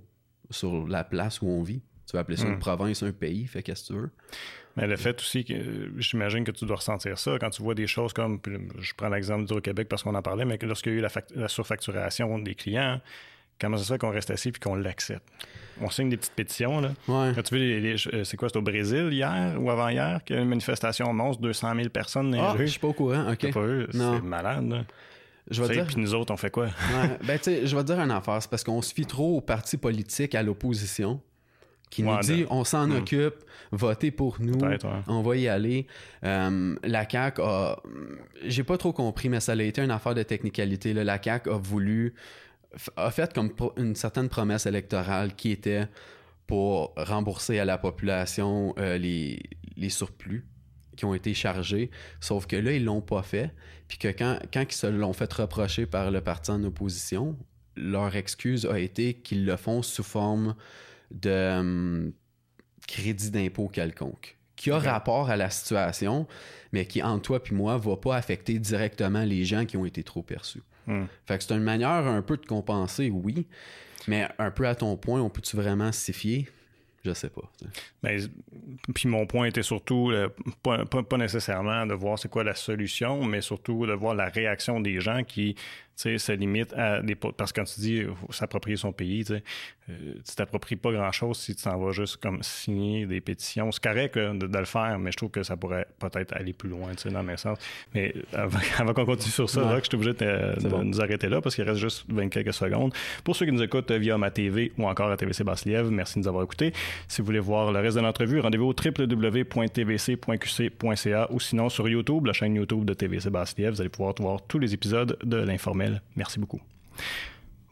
sur la place où on vit. Tu vas appeler ça une hmm. province, un pays, fait qu'est-ce que tu veux. Mais le fait aussi que j'imagine que tu dois ressentir ça quand tu vois des choses comme, je prends l'exemple du Québec parce qu'on en parlait, mais que lorsqu'il y a eu la, surfacturation des clients, comment ça se fait qu'on reste assis puis qu'on l'accepte? On signe des petites pétitions. Là. Ouais. As-tu vu, euh, c'est quoi, c'est au Brésil hier ou avant-hier qu'il y a une manifestation monstre, 200 000 personnes dans les ah, rues? je suis pas au courant, OK. C'est malade. Là. Je vais dire... Puis nous autres, on fait quoi? ouais, *laughs* ben, tu sais, je vais te dire une affaire. C'est parce qu'on se fie trop aux partis politiques à l'opposition qui nous dit on s'en hmm. occupe, votez pour nous, on va y aller. Euh, la CAQ a, j'ai pas trop compris, mais ça a été une affaire de technicalité. La CAQ a voulu, a fait comme une certaine promesse électorale qui était pour rembourser à la population euh, les, les surplus qui ont été chargés, sauf que là, ils l'ont pas fait, puis que quand, quand ils se l'ont fait reprocher par le parti en opposition, leur excuse a été qu'ils le font sous forme de hum, crédit d'impôt quelconque qui a rapport à la situation, mais qui, en toi puis moi, va pas affecter directement les gens qui ont été trop perçus. Hmm. Fait que c'est une manière un peu de compenser, oui, mais un peu à ton point, on peut-tu vraiment s'y fier? Je sais pas. Mais, puis mon point était surtout euh, pas, pas, nécessairement de voir c'est quoi la solution, mais surtout de voir la réaction des gens qui sais, ça limite à des. Parce que quand tu dis s'approprier son pays, tu euh, tu t'appropries pas grand-chose si tu t'en vas juste comme signer des pétitions. C'est correct de, le faire, mais je trouve que ça pourrait peut-être aller plus loin, tu sais, dans mes sens. Mais *laughs* avant, qu'on continue sur ça, je suis obligé de, nous arrêter là parce qu'il reste juste 20 quelques secondes. Pour ceux qui nous écoutent via ma TV ou encore à TVC Basse-Lièvre, merci de nous avoir écoutés. Si vous voulez voir le reste de l'entrevue, rendez-vous au www.tvc.qc.ca ou sinon sur YouTube, la chaîne YouTube de TVC Basse-Lièvre. Vous allez pouvoir voir tous les épisodes de l'informel Merci beaucoup.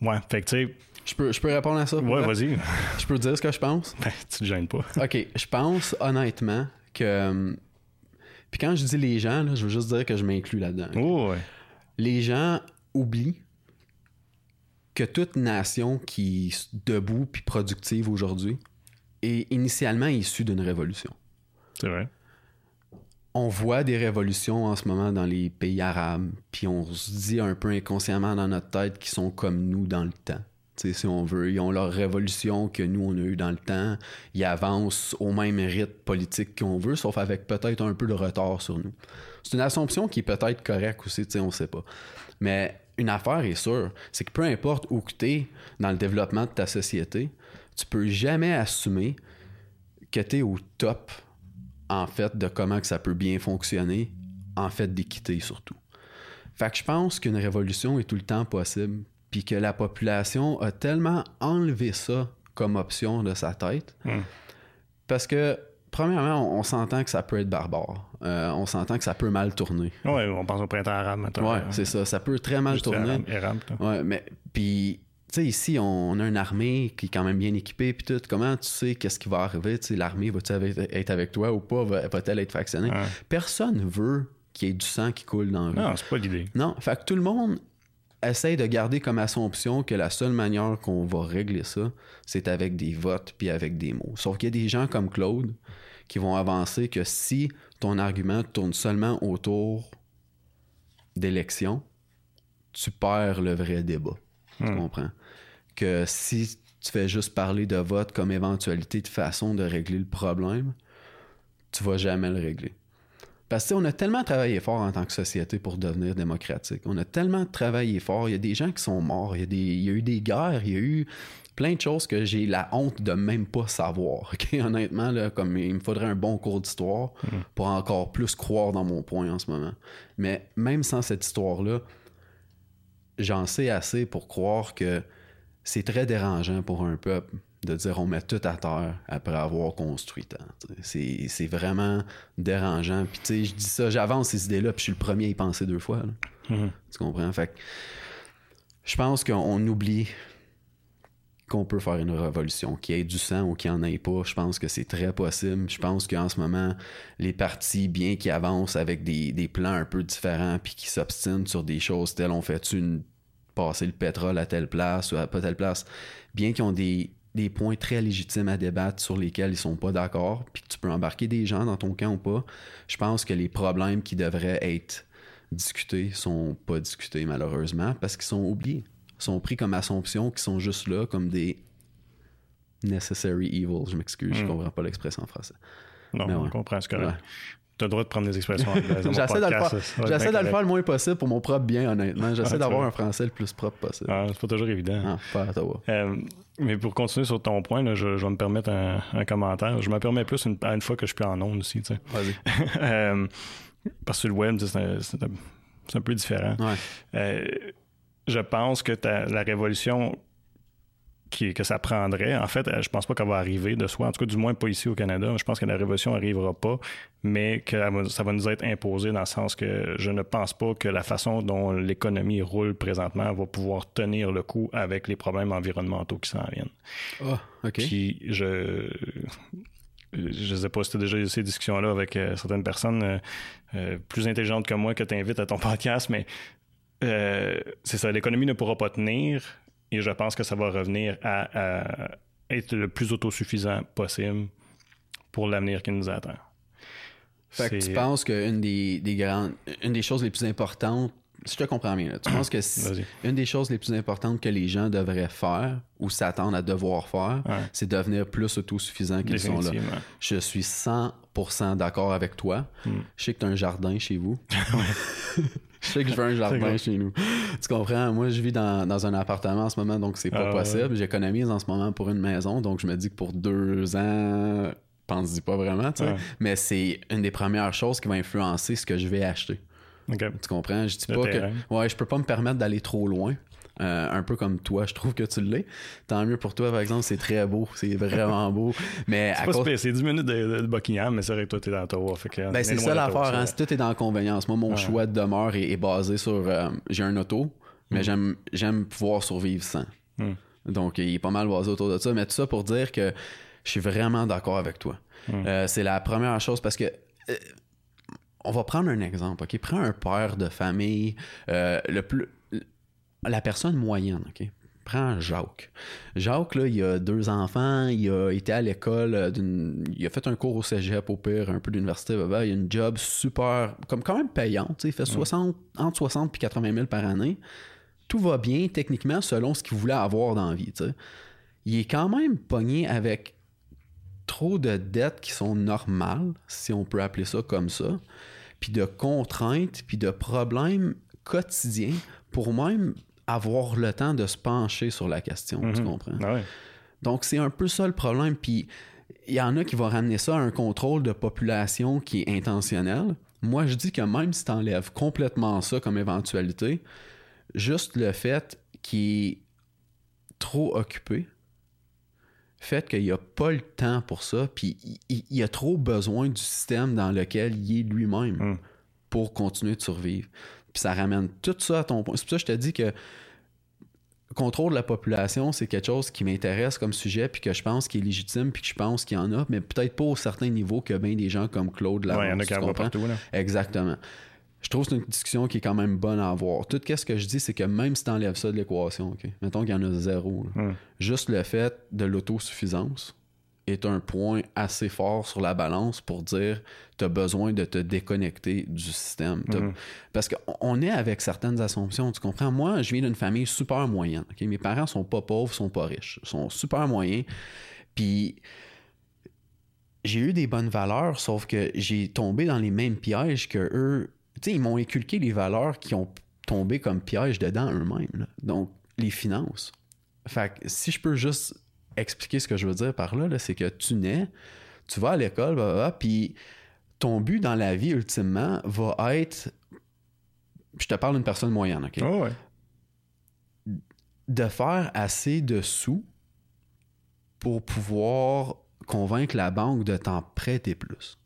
Ouais, fait que tu sais. Je peux, je peux répondre à ça? Ouais, vas-y. *laughs* Je peux dire ce que je pense? Ben, tu te gênes pas. *laughs* OK. Je pense honnêtement que. Euh, puis quand je dis les gens, je veux juste dire que je m'inclus là-dedans. Oh, ouais. Les gens oublient que toute nation qui est debout puis productive aujourd'hui est initialement issue d'une révolution. C'est vrai on voit des révolutions en ce moment dans les pays arabes, puis on se dit un peu inconsciemment dans notre tête qu'ils sont comme nous dans le temps. si on veut, ils ont leur révolution que nous, on a dans le temps. Ils avancent au même rythme politique qu'on veut, sauf avec peut-être un peu de retard sur nous. C'est une assumption qui est peut-être correcte aussi, on ne sait pas. Mais une affaire est sûre, c'est que peu importe où tu es dans le développement de ta société, tu peux jamais assumer que tu es au top en fait, de comment que ça peut bien fonctionner, en fait, d'équité surtout. Fait que je pense qu'une révolution est tout le temps possible, puis que la population a tellement enlevé ça comme option de sa tête, hmm. parce que premièrement, on, s'entend que ça peut être barbare. Euh, on s'entend que ça peut mal tourner. Oui, on pense au printemps arabe maintenant. Oui, c'est ça. Ça peut très mal tourner. ouais, mais puis tu sais, ici, on a une armée qui est quand même bien équipée, puis tout. Comment tu sais qu'est-ce qui va arriver? Tu sais, l'armée va-t-elle être avec toi ou pas? Va-t-elle être factionnée? Personne veut qu'il y ait du sang qui coule dans le Non, c'est pas l'idée. Non, fait que tout le monde essaye de garder comme assumption que la seule manière qu'on va régler ça, c'est avec des votes puis avec des mots. Sauf qu'il y a des gens comme Claude qui vont avancer que si ton argument tourne seulement autour d'élections, tu perds le vrai débat. Tu Hmm. comprends? Que si tu fais juste parler de vote comme éventualité de façon de régler le problème, tu vas jamais le régler. Parce que tu sais, on a tellement travaillé fort en tant que société pour devenir démocratique. On a tellement travaillé fort. Il y a des gens qui sont morts. Il y a, des, il y a eu des guerres. Il y a eu plein de choses que j'ai la honte de même pas savoir. *laughs* Honnêtement, là, comme il me faudrait un bon cours d'histoire pour encore plus croire dans mon point en ce moment. Mais même sans cette histoire-là, j'en sais assez pour croire que c'est très dérangeant pour un peuple de dire on met tout à terre après avoir construit tant. C'est, vraiment dérangeant. Puis tu sais, je dis ça, j'avance ces idées-là, puis je suis le premier à y penser deux fois. là. Mhm. Tu comprends? Fait que je pense qu'on oublie qu'on peut faire une révolution, qu'il y ait du sang ou qu'il n'y en ait pas. Je pense que c'est très possible. Je pense qu'en ce moment, les partis, bien qu'ils avancent avec des, des plans un peu différents puis qui s'obstinent sur des choses telles on fait une passer le pétrole à telle place ou à pas telle place, bien qu'ils ont des, des points très légitimes à débattre sur lesquels ils sont pas d'accord, puis que tu peux embarquer des gens dans ton camp ou pas, je pense que les problèmes qui devraient être discutés sont pas discutés malheureusement parce qu'ils sont oubliés. Ils sont pris comme assumptions qui sont juste là comme des necessary evils. Je m'excuse, je Mm. comprends pas l'expression en français. Non, Mais on ouais. comprend ce que Ouais. Tu as le droit de prendre des expressions *laughs* anglaises. J'essaie de le faire, j'essaie de le faire le moins possible pour mon propre bien, honnêtement. J'essaie Ah, d'avoir un français le plus propre possible. Ah, c'est pas toujours évident. Ah, pas. Euh, mais pour continuer sur ton point, là, je, je vais me permettre un, un commentaire. Je me permets plus une, une fois que je suis en onde aussi. Vas-y. *laughs* Euh, parce que le web, c'est un, peu différent. Ouais. Euh, je pense que la révolution qui, que ça prendrait, en fait, euh, je pense pas qu'elle va arriver de soi, en tout cas du moins pas ici au Canada. Je pense que la révolution n'arrivera pas, mais que ça va nous être imposé dans le sens que je ne pense pas que la façon dont l'économie roule présentement va pouvoir tenir le coup avec les problèmes environnementaux qui s'en viennent. Ah, OK. Puis je je sais pas si tu as déjà eu ces discussions-là avec euh, certaines personnes euh, euh, plus intelligentes que moi que tu invites à ton *laughs* podcast, mais c'est ça, l'économie ne pourra pas tenir et je pense que ça va revenir à, à être le plus autosuffisant possible pour l'avenir qui nous attend. Fait que tu penses qu'une des, des grandes, une des choses les plus importantes, si je te comprends bien, là, tu penses que si- une des choses les plus importantes que les gens devraient faire ou s'attendent à devoir faire, Ouais. c'est devenir plus autosuffisants qu'ils sont là. Je suis 100% d'accord avec toi. Hmm. Je sais que tu as un jardin chez vous. *laughs* *laughs* je sais que je veux un jardin chez nous. Tu comprends? Moi, je vis dans, dans un appartement en ce moment, donc c'est pas Ah, possible. J'économise en ce moment pour une maison, donc je me dis que pour deux ans, pense-y pas vraiment, tu sais. Ouais. Mais c'est une des premières choses qui va influencer ce que je vais acheter. Tu comprends? Je dis Le pas terrain. que. Ouais, je peux pas me permettre d'aller trop loin. Euh, un peu comme toi, je trouve que tu l'es. Tant mieux pour toi, par exemple, c'est très beau, c'est vraiment beau. Mais C'est pas cause- c'est 10 minutes de, de Buckingham, mais c'est vrai que toi, t'es dans Ottawa. Fait que, Ben, est c'est ça l'affaire, hein? Si tout est dans l'inconvénience. Moi, mon choix de demeure est, est basé sur. euh, j'ai un auto, mais Mm. j'aime, j'aime pouvoir survivre sans. Mm. Donc, il est pas mal basé autour de ça. Mais tout ça pour dire que je suis vraiment d'accord avec toi. Mm. Euh, c'est la première chose parce que. on va prendre un exemple, OK? Prends un père de famille, euh, le plus. La personne moyenne, OK? Prends Jacques. Jacques, là, il a deux enfants, il a été à l'école, euh, il a fait un cours au cégep, au pire, un peu d'université, il a une job super, comme quand même payante, il fait 60, entre 60 et 80 000 par année. Tout va bien, techniquement, selon ce qu'il voulait avoir dans la vie. Il est quand même pogné avec trop de dettes qui sont normales, si on peut appeler ça comme ça, puis de contraintes, puis de problèmes quotidiens pour même avoir le temps de se pencher sur la question, tu Mhm. comprends? Ah ouais. Donc, c'est un peu ça le problème. Puis, il y en a qui vont ramener ça à un contrôle de population qui est intentionnel. Moi, je dis que même si tu enlèves complètement ça comme éventualité, juste le fait qu'il est trop occupé, fait qu'il n'y a pas le temps pour ça, puis il, il- il a trop besoin du système dans lequel il est lui-même Mm. pour continuer de survivre. Puis ça ramène tout ça à ton point. C'est pour ça que je te dis que contrôle de la population, c'est quelque chose qui m'intéresse comme sujet, puis que je pense qu'il est légitime, puis que je pense qu'il y en a, mais peut-être pas au certain niveau que bien des gens comme Claude Ouais, il y en a qui en partout. Là. Exactement. je trouve que c'est une discussion qui est quand même bonne à avoir. Tout ce que je dis, c'est que même si tu enlèves ça de l'équation, OK? mettons qu'il y en a zéro, là, Hmm. juste le fait de l'autosuffisance est un point assez fort sur la balance pour dire tu as besoin de te déconnecter du système. Mhm. Parce qu'on est avec certaines assumptions, tu comprends? Moi, je viens d'une famille super moyenne. Mes parents sont pas pauvres, sont pas riches. Ils sont super moyens. Puis j'ai eu des bonnes valeurs, sauf que j'ai tombé dans les mêmes pièges que eux. Tu sais, ils m'ont inculqué les valeurs qui ont tombé comme pièges dedans eux-mêmes. Donc, les finances. Fait que si je peux juste expliquer ce que je veux dire par là, là, c'est que tu nais, tu vas à l'école, blablabla, puis ton but dans la vie, ultimement, va être. Je te parle d'une personne moyenne, OK? Oh, ouais. de faire assez de sous pour pouvoir convaincre la banque de t'en prêter plus.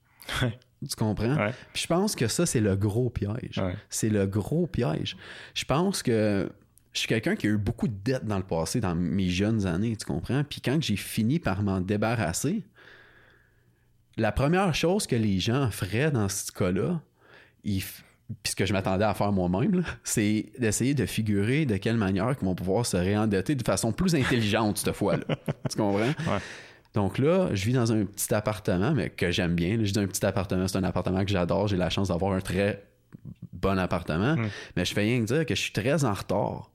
Tu comprends? Ouais. Puis je pense que ça, c'est le gros piège. Ouais. C'est le gros piège. Je pense que je suis quelqu'un qui a eu beaucoup de dettes dans le passé, dans mes jeunes années, tu comprends? Puis quand j'ai fini par m'en débarrasser, la première chose que les gens feraient dans ce cas-là, ils puis ce que je m'attendais à faire moi-même, *laughs* c'est d'essayer de figurer de quelle manière ils vont pouvoir se réendetter de façon plus intelligente cette fois-là. *laughs* tu comprends? Donc là, je vis dans un petit appartement, mais que j'aime bien. Je dis un petit appartement, c'est un appartement que j'adore. J'ai la chance d'avoir un très bon appartement. Mm. Mais je fais rien que dire que je suis très en retard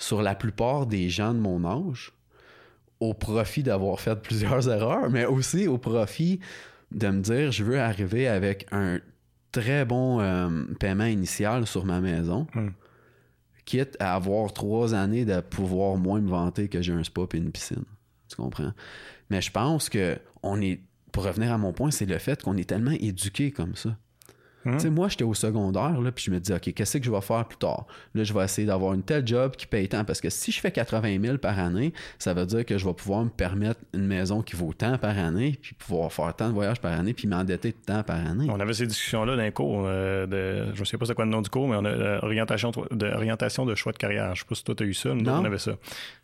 sur la plupart des gens de mon âge au profit d'avoir fait plusieurs *laughs* erreurs, mais aussi au profit de me dire je veux arriver avec un très bon euh, paiement initial sur ma maison, Mm. quitte à avoir trois années de pouvoir moins me vanter que j'ai un spa et une piscine. Tu comprends? Mais je pense que on est. Pour revenir à mon point, c'est le fait qu'on est tellement éduqué comme ça. Hmm. Tu sais, moi, j'étais au secondaire, là, puis je me dis, OK, qu'est-ce que je vais faire plus tard? Là, je vais essayer d'avoir une telle job qui paye tant, parce que si je fais 80 000 par année, ça veut dire que je vais pouvoir me permettre une maison qui vaut tant par année, puis pouvoir faire tant de voyages par année, puis m'endetter de tant par année. On avait ces discussions-là les cours euh, de. Je ne sais pas c'est quoi le nom du cours, mais on a euh, orientation, de, orientation de choix de carrière. Je sais pas si toi tu as eu ça, nous, Non. on avait ça.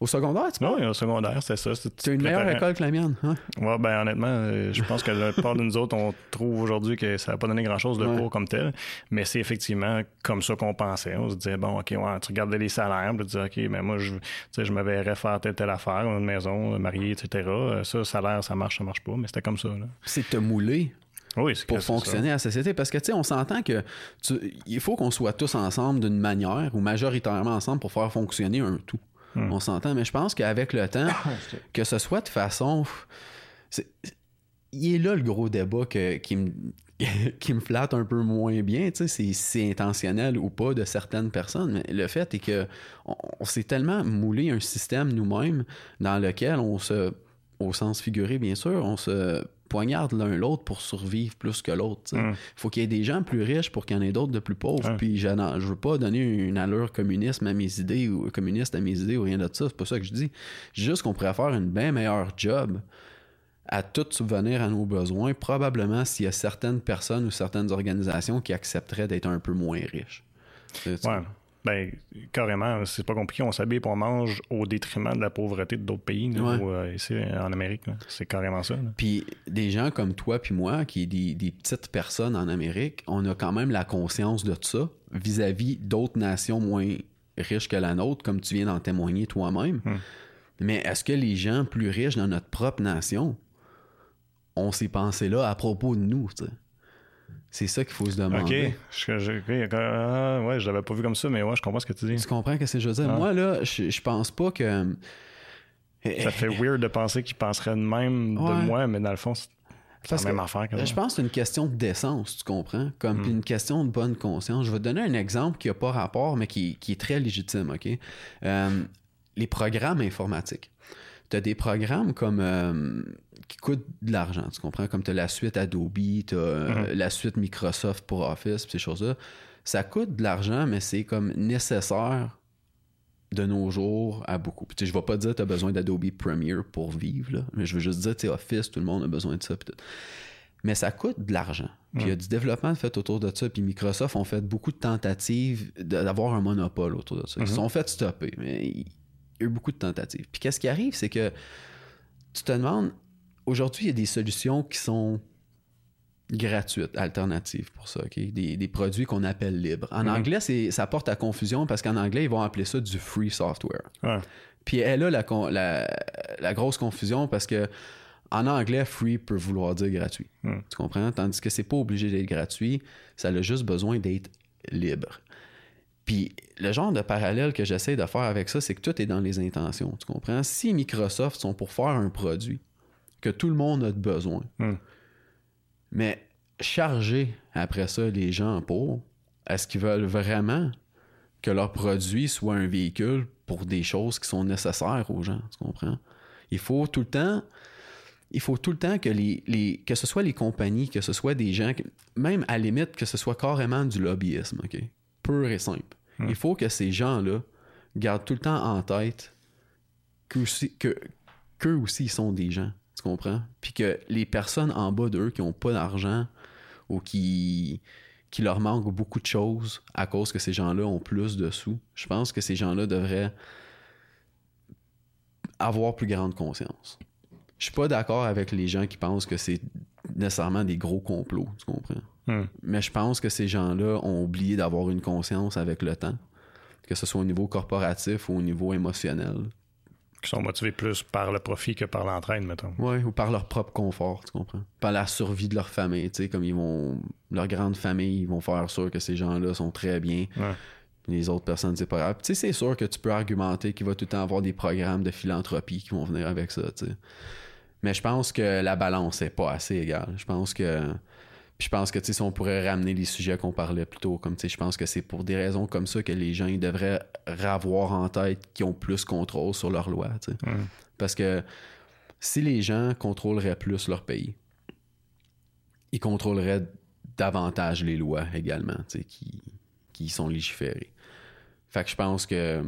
Au secondaire, tu Non, au secondaire, c'était ça. as une meilleure école que la mienne. hein? Ouais, ben honnêtement, euh, je pense que la plupart de nous autres, on trouve aujourd'hui que ça n'a pas donné grand-chose de Ouais. cours comme tel, mais c'est effectivement comme ça qu'on pensait. On se disait, bon, OK, ouais, tu regardais les salaires, puis tu disais, OK, mais moi, je, je me verrais faire telle, telle affaire, une maison, mariée, etc. Euh, Ça, salaire, ça marche, ça marche pas, mais c'était comme ça. C'est te mouler Oui, pour fonctionner à la société. Parce que, tu sais, on s'entend que tu- il faut qu'on soit tous ensemble d'une manière ou majoritairement ensemble pour faire fonctionner un tout. Hmm. On s'entend. Mais je pense qu'avec le temps, *coughs* que ce soit de façon. Il est là le gros débat que- qui, me, *laughs* qui me flatte un peu moins bien, tu sais, c'est si c'est intentionnel ou pas de certaines personnes. Mais le fait est que on, on s'est tellement moulé un système nous-mêmes dans lequel on se, au sens figuré bien sûr, on se poignarde l'un l'autre pour survivre plus que l'autre. sais. Mm. faut qu'il y ait des gens plus riches pour qu'il y en ait d'autres de plus pauvres. Puis je, veux pas donner une allure communisme à mes idées ou communiste à mes idées ou rien de ça. C'est pas ça que je dis. Je dis juste qu'on pourrait faire une bien meilleure job à tout subvenir à nos besoins, probablement s'il y a certaines personnes ou certaines organisations qui accepteraient d'être un peu moins riches. Sais, Ouais. Ben, carrément, c'est pas compliqué. On s'habille et on mange au détriment de la pauvreté d'autres pays, là, Ouais. euh, ici en Amérique. C'est carrément ça. Puis des gens comme toi puis moi, qui est des, des petites personnes en Amérique, on a quand même la conscience de ça vis-à-vis d'autres nations moins riches que la nôtre, comme tu viens d'en témoigner toi-même. Hmm. Mais est-ce que les gens plus riches dans notre propre nation ont ces pensées-là à propos de nous? tu sais? C'est ça qu'il faut se OK. demander. Je, je- ok, ah, ouais, je l'avais pas vu comme ça, mais ouais, je comprends ce que tu dis. Tu comprends ce que je veux dire? Ah. Moi, là, je, je pense pas que... Ça fait *laughs* weird de penser qu'ils penseraient de même Ouais. de moi, mais dans le fond, c'est Parce la même que affaire. Je pense que c'est une question d'essence, tu comprends? Comme Hmm. une question de bonne conscience. Je vais te donner un exemple qui n'a pas rapport, mais qui, qui est très légitime, OK? Euh, les programmes informatiques. Tu as des programmes comme euh, qui coûtent de l'argent, tu comprends? Comme tu as la suite Adobe, tu as la suite Microsoft pour Office, ces choses-là. Ça coûte de l'argent, mais c'est comme nécessaire de nos jours à beaucoup. Je vais pas dire que tu as besoin d'Adobe Premiere pour vivre, là, mais je veux juste dire, sais, Office, tout le monde a besoin de ça. tout. Mais ça coûte de l'argent. Puis il y a du développement fait autour de ça. Puis Microsoft ont fait beaucoup de tentatives d'avoir un monopole autour de ça. Ils se sont fait stopper, mais y a eu beaucoup de tentatives. Puis qu'est-ce qui arrive, c'est que tu te demandes, aujourd'hui, il y a des solutions qui sont gratuites, alternatives pour ça, OK? Des, des produits qu'on appelle libres. En Mhm. anglais, c'est, ça porte à confusion parce qu'en anglais, ils vont appeler ça du free software. Ouais. Puis elle a la, la, la grosse confusion parce que en anglais, free peut vouloir dire gratuit. Hmm. Tu comprends? Tandis que c'est pas obligé d'être gratuit, ça a juste besoin d'être libre. Puis le genre de parallèle que j'essaie de faire avec ça, c'est que tout est dans les intentions. Tu comprends? Si Microsoft sont pour faire un produit que tout le monde a de besoin, Hmm. mais charger après ça les gens pour, est-ce qu'ils veulent vraiment que leur produit soit un véhicule pour des choses qui sont nécessaires aux gens, tu comprends? Il faut tout le temps, il faut tout le temps que les, les- que ce soit les compagnies, que ce soit des gens, même à la limite que ce soit carrément du lobbyisme, ok, pur et simple. Hmm. Il faut que ces gens-là gardent tout le temps en tête qu'eux aussi, que, aussi ils sont des gens, tu comprends? Puis que les personnes en bas d'eux qui n'ont pas d'argent ou qui qui leur manque beaucoup de choses à cause que ces gens-là ont plus de sous. Je pense que ces gens-là devraient avoir plus grande conscience. Je suis pas d'accord avec les gens qui pensent que c'est nécessairement des gros complots, tu comprends? Hmm. Mais je pense que ces gens-là ont oublié d'avoir une conscience avec le temps, que ce soit au niveau corporatif ou au niveau émotionnel. Qui sont motivés plus par le profit que par l'entraide, mettons. Ouais, ou par leur propre confort, tu comprends? Par la survie de leur famille, tu sais, comme ils vont. Leur grande famille, ils vont faire sûr que ces gens-là sont très bien. Ouais. Les autres personnes, c'est pas grave. Tu sais, c'est sûr que tu peux argumenter qu'il va tout le temps avoir des programmes de philanthropie qui vont venir avec ça, tu sais. Mais je pense que la balance est pas assez égale. Je pense que. Puis je pense que, tu sais, si on pourrait ramener les sujets qu'on parlait plus tôt, comme, je pense que c'est pour des raisons comme ça que les gens, ils devraient avoir en tête qu'ils ont plus contrôle sur leur loi, tu sais. Hmm. Parce que si les gens contrôleraient plus leur pays, ils contrôleraient davantage les lois également, tu sais, qui, qui sont légiférées. Fait que je pense que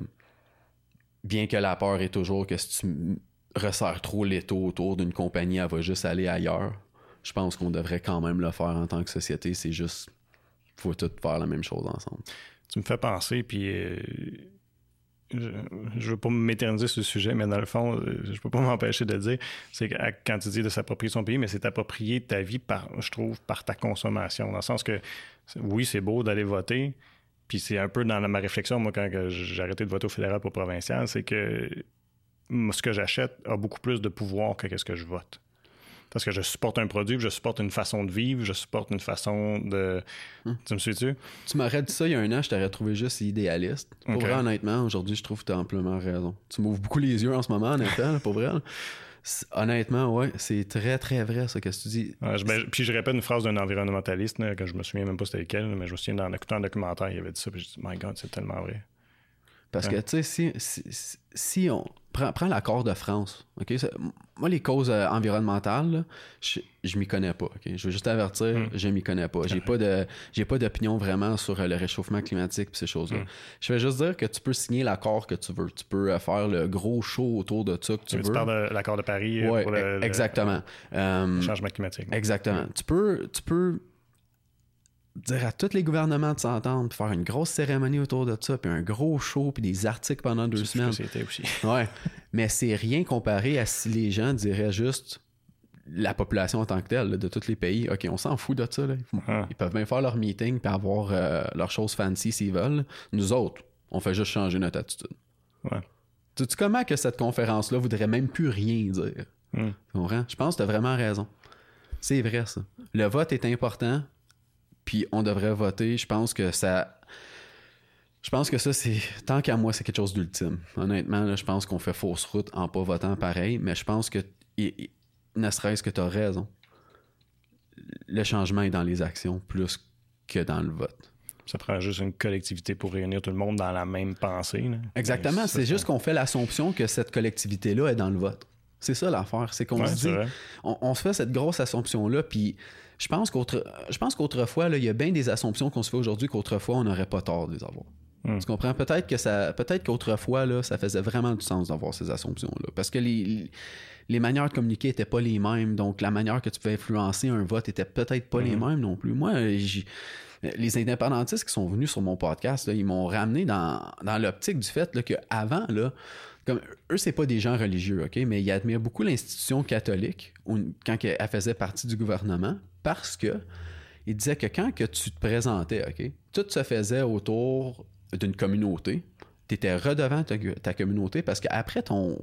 bien que la peur est toujours que si tu resserres trop l'étau autour d'une compagnie, elle va juste aller ailleurs. Je pense qu'on devrait quand même le faire en tant que société. C'est juste, faut tout faire la même chose ensemble. Tu me fais penser, puis euh, je, je veux pas m'éterniser sur le sujet, mais dans le fond, euh, je peux pas *laughs* m'empêcher de dire, c'est quand tu dis de s'approprier son pays, mais c'est t'approprier ta vie par, je trouve, par ta consommation. Dans le sens que, oui, c'est beau d'aller voter, puis c'est un peu dans ma réflexion, moi, quand j'ai arrêté de voter au fédéral pour provincial, c'est que ce que j'achète a beaucoup plus de pouvoir que ce que je vote. Parce que je supporte un produit, puis je supporte une façon de vivre, je supporte une façon de... Tu me suis-tu? Tu m'aurais dit ça il y a un an, je t'aurais trouvé juste idéaliste. Pour vrai, honnêtement, aujourd'hui, je trouve que tu as amplement raison. Tu m'ouvres beaucoup les yeux en ce moment, honnêtement, pour vrai. Honnêtement, ouais, c'est très, très vrai, ça, que tu dis. Ouais, je- ben, puis je répète une phrase d'un environnementaliste, là, que je me souviens même pas c'était lequel, mais je me souviens dans écoutant un documentaire, il avait dit ça, puis je dis, my God, c'est tellement vrai. Parce que, tu sais, si- si on prend, prend l'accord de France, OK? moi, les causes euh, environnementales, là, je, je m'y connais pas, OK? Je veux juste avertir, Mm. je m'y connais pas. J'ai pas de j'ai pas d'opinion vraiment sur euh, le réchauffement climatique et ces choses-là. Mm. Je vais juste dire que tu peux signer l'accord que tu veux. Tu peux euh, faire le gros show autour de ça que tu Tu, veux. parles de l'accord de Paris Ouais, pour le, le- exactement. Le changement climatique. Exactement. Tu peux, tu peux dire à tous les gouvernements de s'entendre, puis faire une grosse cérémonie autour de ça, puis un gros show, puis des articles pendant deux semaines. c'était aussi. Ouais. Mais c'est rien comparé à si les gens diraient juste la population en tant que telle là, de tous les pays. OK, on s'en fout de ça. Là. Ah. Ils peuvent bien faire leur meeting puis avoir euh, leurs choses fancy s'ils veulent. Nous autres, on fait juste changer notre attitude. Ouais. Tu sais comment que cette conférence-là voudrait même plus rien dire? Hmm. Tu comprends? Je pense que tu as vraiment raison. C'est vrai, ça. Le vote est important, puis on devrait voter. Je pense que ça. Je pense que ça, c'est. Tant qu'à moi, c'est quelque chose d'ultime. Honnêtement, là, je pense qu'on fait fausse route en pas votant pareil, mais je pense que. et- ne serait-ce que tu as raison. Le changement est dans les actions plus que dans le vote. Ça prend juste une collectivité pour réunir tout le monde dans la même pensée. là. Exactement. Ben, C'est juste qu'on fait l'assumption que cette collectivité-là est dans le vote. C'est ça l'affaire. C'est qu'on Ouais, se dit. on, on se fait cette grosse assumption-là, puis je pense qu'autre, je pense qu'autrefois, là, il y a bien des assumptions qu'on se fait aujourd'hui qu'autrefois, on n'aurait pas tort de les avoir. Hmm. Tu comprends? Peut-être que ça, peut-être qu'autrefois, là, ça faisait vraiment du sens d'avoir ces assumptions-là. Parce que les, les manières de communiquer n'étaient pas les mêmes, donc la manière que tu pouvais influencer un vote était peut-être pas les Mhm. mêmes non plus. Moi, les indépendantistes qui sont venus sur mon podcast, là, ils m'ont ramené dans, dans l'optique du fait qu'avant, là, comme eux, c'est pas des gens religieux, OK, mais ils admirent beaucoup l'institution catholique où- quand elle faisait partie du gouvernement parce que il disait que quand que tu te présentais, OK, tout se faisait autour d'une communauté. Tu étais redevant ta, ta communauté parce qu'après ton,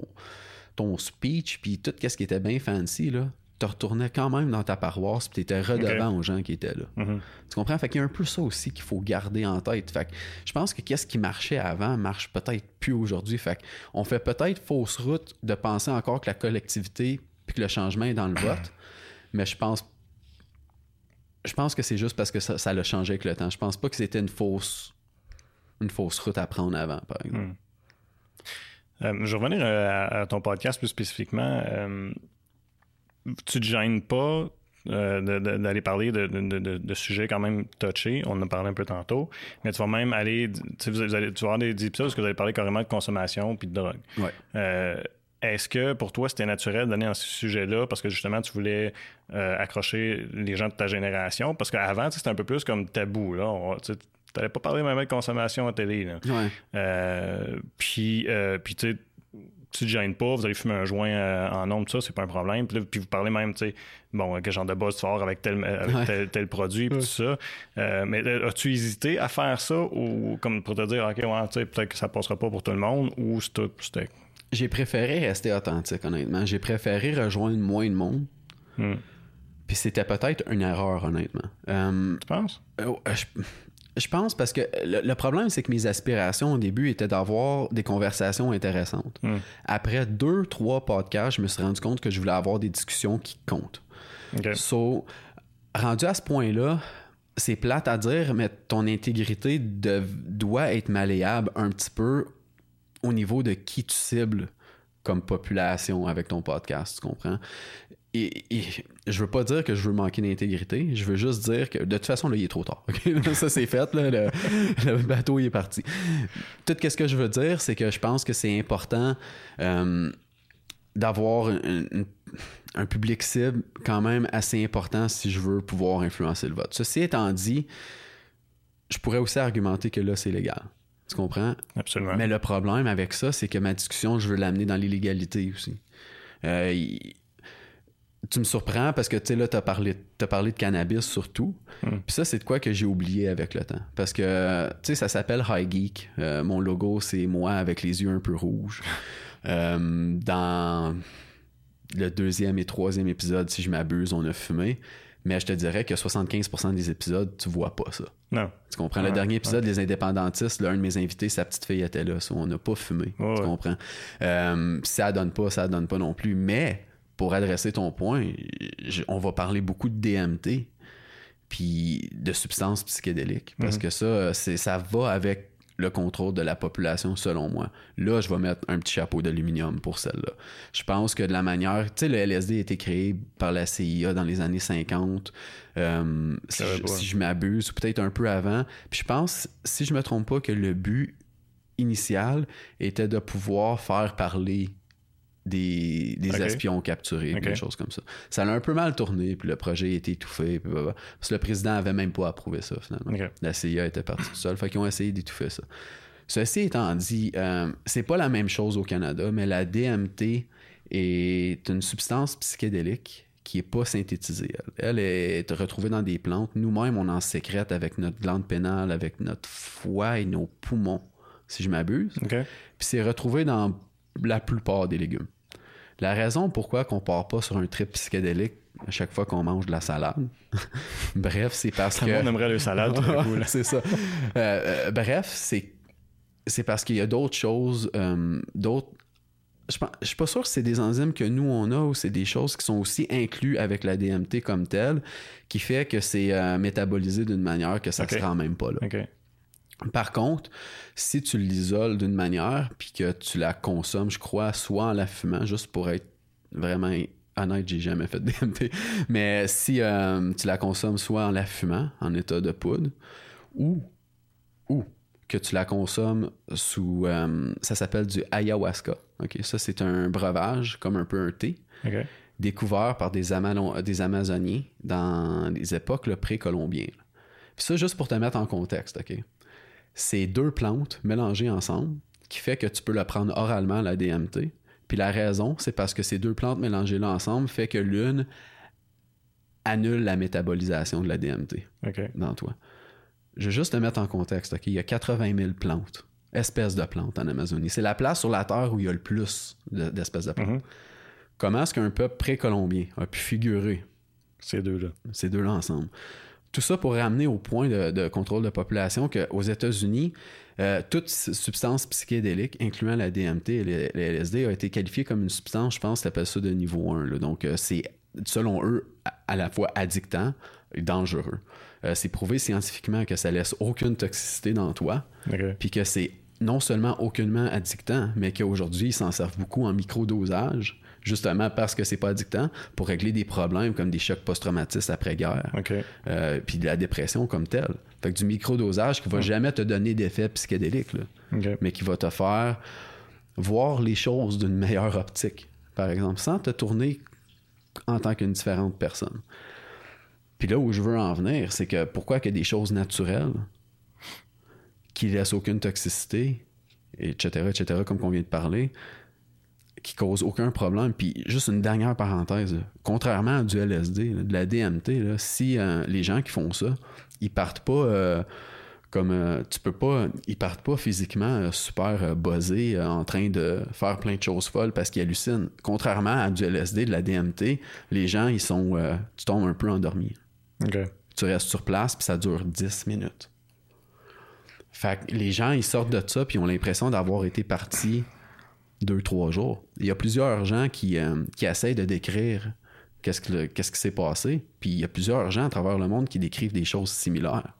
ton speech puis tout ce qui était bien fancy, là, tu retournais quand même dans ta paroisse puis tu étais redevant aux gens qui étaient là. Mhm. Tu comprends? Fait qu'il y a un peu ça aussi qu'il faut garder en tête. Fait que je pense que qu'est-ce qui marchait avant marche peut-être plus aujourd'hui. Fait on fait peut-être fausse route de penser encore que la collectivité puis que le changement est dans le vote. Mais je pense je pense que c'est juste parce que ça, ça l'a changé avec le temps. Je pense pas que c'était une fausse une fausse route à prendre avant, par exemple. Hmm. Euh, je vais revenir euh, à, ton podcast plus spécifiquement. Euh, tu te gênes pas euh, d'aller parler de, de, sujets quand même touchés. On en a parlé un peu tantôt. Mais tu vas même aller. Tu, vous allez, tu vas avoir des, épisodes où vous allez parler carrément de consommation puis de drogue. Ouais. Est-ce que pour toi, c'était naturel d'aller dans ce sujet-là parce que justement, tu voulais accrocher les gens de ta génération? Parce qu'avant, c'était un peu plus comme tabou. Là. tu n'allais pas parler même de consommation à télé. Là. Ouais. puis, puis tu sais, tu te gênes pas, vous allez fumer un joint euh, en nombre, ça, c'est pas un problème. Puis, puis vous parlez même, tu sais, bon, quel genre de buzz fort avec tel, avec tel, produit, puis tout ça. Euh, mais euh, as-tu hésité à faire ça ou comme pour te dire, OK, ouais, tu sais, peut-être que ça passera pas pour tout le monde ou c'était. J'ai préféré rester authentique, honnêtement. J'ai préféré rejoindre moins de monde. Hmm. Puis c'était peut-être une erreur, honnêtement. tu penses? Je pense parce que le, problème, c'est que mes aspirations au début étaient d'avoir des conversations intéressantes. Hmm. Après deux, trois podcasts, je me suis rendu compte que je voulais avoir des discussions qui comptent. So, rendu à ce point-là, c'est plate à dire, mais ton intégrité doit être malléable un petit peu au niveau de qui tu cibles comme population avec ton podcast, tu comprends? et, je veux pas dire que je veux manquer d'intégrité, je veux juste dire que de toute façon, là, il est trop tard. *laughs* ça, c'est fait, le, bateau est parti. Tout ce que je veux dire, c'est que je pense que c'est important euh, d'avoir un, public cible quand même assez important si je veux pouvoir influencer le vote. Ceci étant dit, je pourrais aussi argumenter que là, c'est légal. Tu comprends? Absolument. Mais le problème avec ça, c'est que ma discussion, je veux l'amener dans l'illégalité aussi. Euh, tu me surprends parce que tu sais là tu as parlé as parlé de cannabis surtout. Hmm. Puis ça c'est de quoi que j'ai oublié avec le temps parce que tu sais ça s'appelle High Geek. Euh, mon logo c'est moi avec les yeux un peu rouges. *laughs* Euh, dans le deuxième et troisième épisode si je m'abuse, on a fumé. Mais je te dirais que 75% des épisodes, tu vois pas ça. Non. Tu comprends? le dernier épisode, Les Indépendantistes, l'un de mes invités, sa petite fille était là. on n'a pas fumé. tu comprends? Euh, ça donne pas, ça donne pas non plus. Mais pour adresser ton point, on va parler beaucoup de DMT puis de substances psychédéliques parce mhm. que ça ça va avec le contrôle de la population selon moi. Là, je vais mettre un petit chapeau d'aluminium pour celle-là. Je pense que de la manière, tu sais, le LSD a été créé par la CIA dans les années 50, euh, si, je, si, je, m'abuse, ou peut-être un peu avant. Puis je pense, si je me trompe pas, que le but initial était de pouvoir faire parler des, espions capturés, des choses comme ça. Ça a un peu mal tourné, puis le projet a été étouffé, puis parce que le président avait même pas approuvé ça, finalement. La CIA était partie tout seul, fait qu'ils ont essayé d'étouffer ça. Ceci étant dit, euh, c'est pas la même chose au Canada, mais la DMT est une substance psychédélique qui est pas synthétisée. Elle, est retrouvée dans des plantes. Nous-mêmes, on en sécrète avec notre glande pénale, avec notre foie et nos poumons, si je m'abuse. Puis c'est retrouvé dans la plupart des légumes. La raison pourquoi qu'on part pas sur un trip psychédélique à chaque fois qu'on mange de la salade, *laughs* bref, c'est parce que... On aimerait le salade, *laughs* c'est ça. Euh, euh, bref, c'est c'est parce qu'il y a d'autres choses, euh, d'autres je, ne suis pas sûr que c'est des enzymes que nous on a ou c'est des choses qui sont aussi incluses avec la DMT comme telle, qui fait que c'est métabolisé d'une manière que ça ne se rend même pas là. Par contre, si tu l'isoles d'une manière, puis que tu la consommes, je crois, soit en la fumant, juste pour être vraiment honnête, j'ai jamais fait de DMT, *laughs* mais si euh, tu la consommes soit en la fumant, en état de poudre, ou, ou que tu la consommes sous, euh, ça s'appelle du ayahuasca. Ok, ça c'est un breuvage, comme un peu un thé, découvert par des, des Amazoniens dans les époques précolombiennes. Ça, juste pour te mettre en contexte, OK? C'est deux plantes mélangées ensemble qui fait que tu peux la prendre oralement, la DMT. Puis la raison, c'est parce que ces deux plantes mélangées là ensemble fait que l'une annule la métabolisation de la DMT dans toi. Je vais juste te mettre en contexte, OK? Il y a 80 000 plantes, espèces de plantes en Amazonie. C'est la place sur la Terre où il y a le plus de- d'espèces de plantes. Mhm. Comment est-ce qu'un peuple précolombien a pu figurer Ces deux-là. ces deux-là ensemble? Tout ça pour ramener au point de, de contrôle de population qu'aux États-Unis, euh, toute substance psychédélique, incluant la DMT et le, le LSD, a été qualifiée comme une substance, je pense, qu'ils appellent ça de niveau 1. là. Donc, euh, c'est, selon eux, à, à la fois addictant et dangereux. Euh, c'est prouvé scientifiquement que ça laisse aucune toxicité dans toi, puis que c'est non seulement aucunement addictant, mais qu'aujourd'hui, ils s'en servent beaucoup en microdosage, justement parce que c'est pas addictant, pour régler des problèmes comme des chocs post-traumatistes après-guerre, euh, puis de la dépression comme telle. Fait que du microdosage qui va jamais te donner d'effet psychédélique, là, mais qui va te faire voir les choses d'une meilleure optique, par exemple, sans te tourner en tant qu'une différente personne. Puis là où je veux en venir, c'est que pourquoi a des choses naturelles qui laissent aucune toxicité, etc., etc., comme qu'on vient de parler, qui causent aucun problème. Puis juste une dernière parenthèse, là. contrairement à du LSD, là, de la DMT, là, si euh, les gens qui font ça, ils partent pas euh, comme euh, tu peux pas, ils partent pas physiquement super buzzés, en train de faire plein de choses folles parce qu'ils hallucinent. Contrairement à du LSD, de la DMT, les gens ils sont, tu tombes un peu endormi. Tu restes sur place puis ça dure 10 minutes. Fait que les gens ils sortent de ça puis ils ont l'impression d'avoir été partis deux trois jours. Il y a plusieurs gens qui, euh, qui essayent de décrire qu'est-ce que qu'est-ce qui s'est passé. Puis il y a plusieurs gens à travers le monde qui décrivent des choses similaires.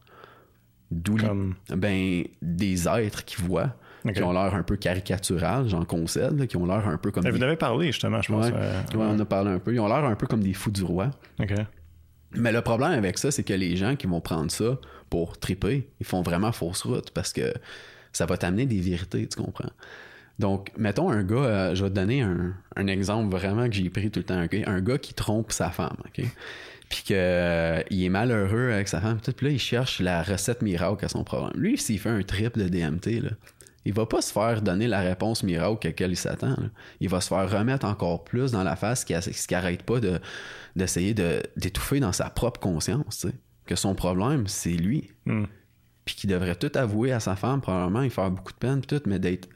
D'où Comme? ben, des êtres qui voient, qui ont l'air un peu caricatural, j'en concède, là, qui ont l'air un peu comme Eh, Vous avez parlé, justement, je pense. Ouais, euh, ouais, on a parlé un peu. Ils ont l'air un peu comme des fous du roi. Mais le problème avec ça, c'est que les gens qui vont prendre ça pour triper, ils font vraiment fausse route parce que ça va t'amener des vérités, tu comprends? Donc, mettons un gars, euh, je vais te donner un, un exemple vraiment que j'ai pris tout le temps? Un gars qui trompe sa femme, ok? Puis qu'il est malheureux avec sa femme, tout, puis là, il cherche la recette miracle à son problème. Lui, s'il fait un trip de DMT, là, il va pas se faire donner la réponse miracle à laquelle il s'attend. là. Il va se faire remettre encore plus dans la face, ce qui, ce qui arrête pas de, d'essayer de, d'étouffer dans sa propre conscience, tu sais, que son problème, c'est lui. Hmm. Puis qu'il devrait tout avouer à sa femme, probablement, il faire beaucoup de peine, tout, mais d'être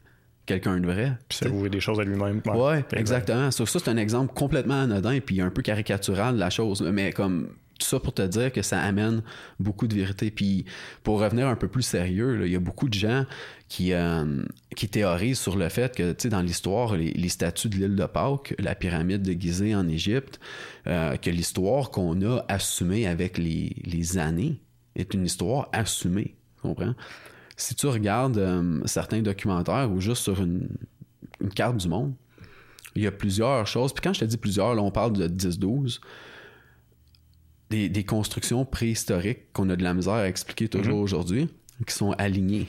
quelqu'un de vrai. Puis s'avouer des choses à lui-même. Ouais, Exact. exactement. Ça, ça, c'est un exemple complètement anodin puis un peu caricatural de la chose. Mais comme tout ça pour te dire que ça amène beaucoup de vérité. Puis pour revenir un peu plus sérieux, il y a beaucoup de gens qui, euh, qui théorisent sur le fait que, tu sais, dans l'histoire, les, les statues de l'île de Pâques, la pyramide de Gizeh en Égypte, euh, que l'histoire qu'on a assumée avec les, les années est une histoire assumée. Tu comprends? Si tu regardes euh, certains documentaires ou juste sur une, une carte du monde, il y a plusieurs choses. Puis quand je te dis plusieurs, là, on parle de 10-12. Des, des constructions préhistoriques qu'on a de la misère à expliquer toujours aujourd'hui, qui sont alignées.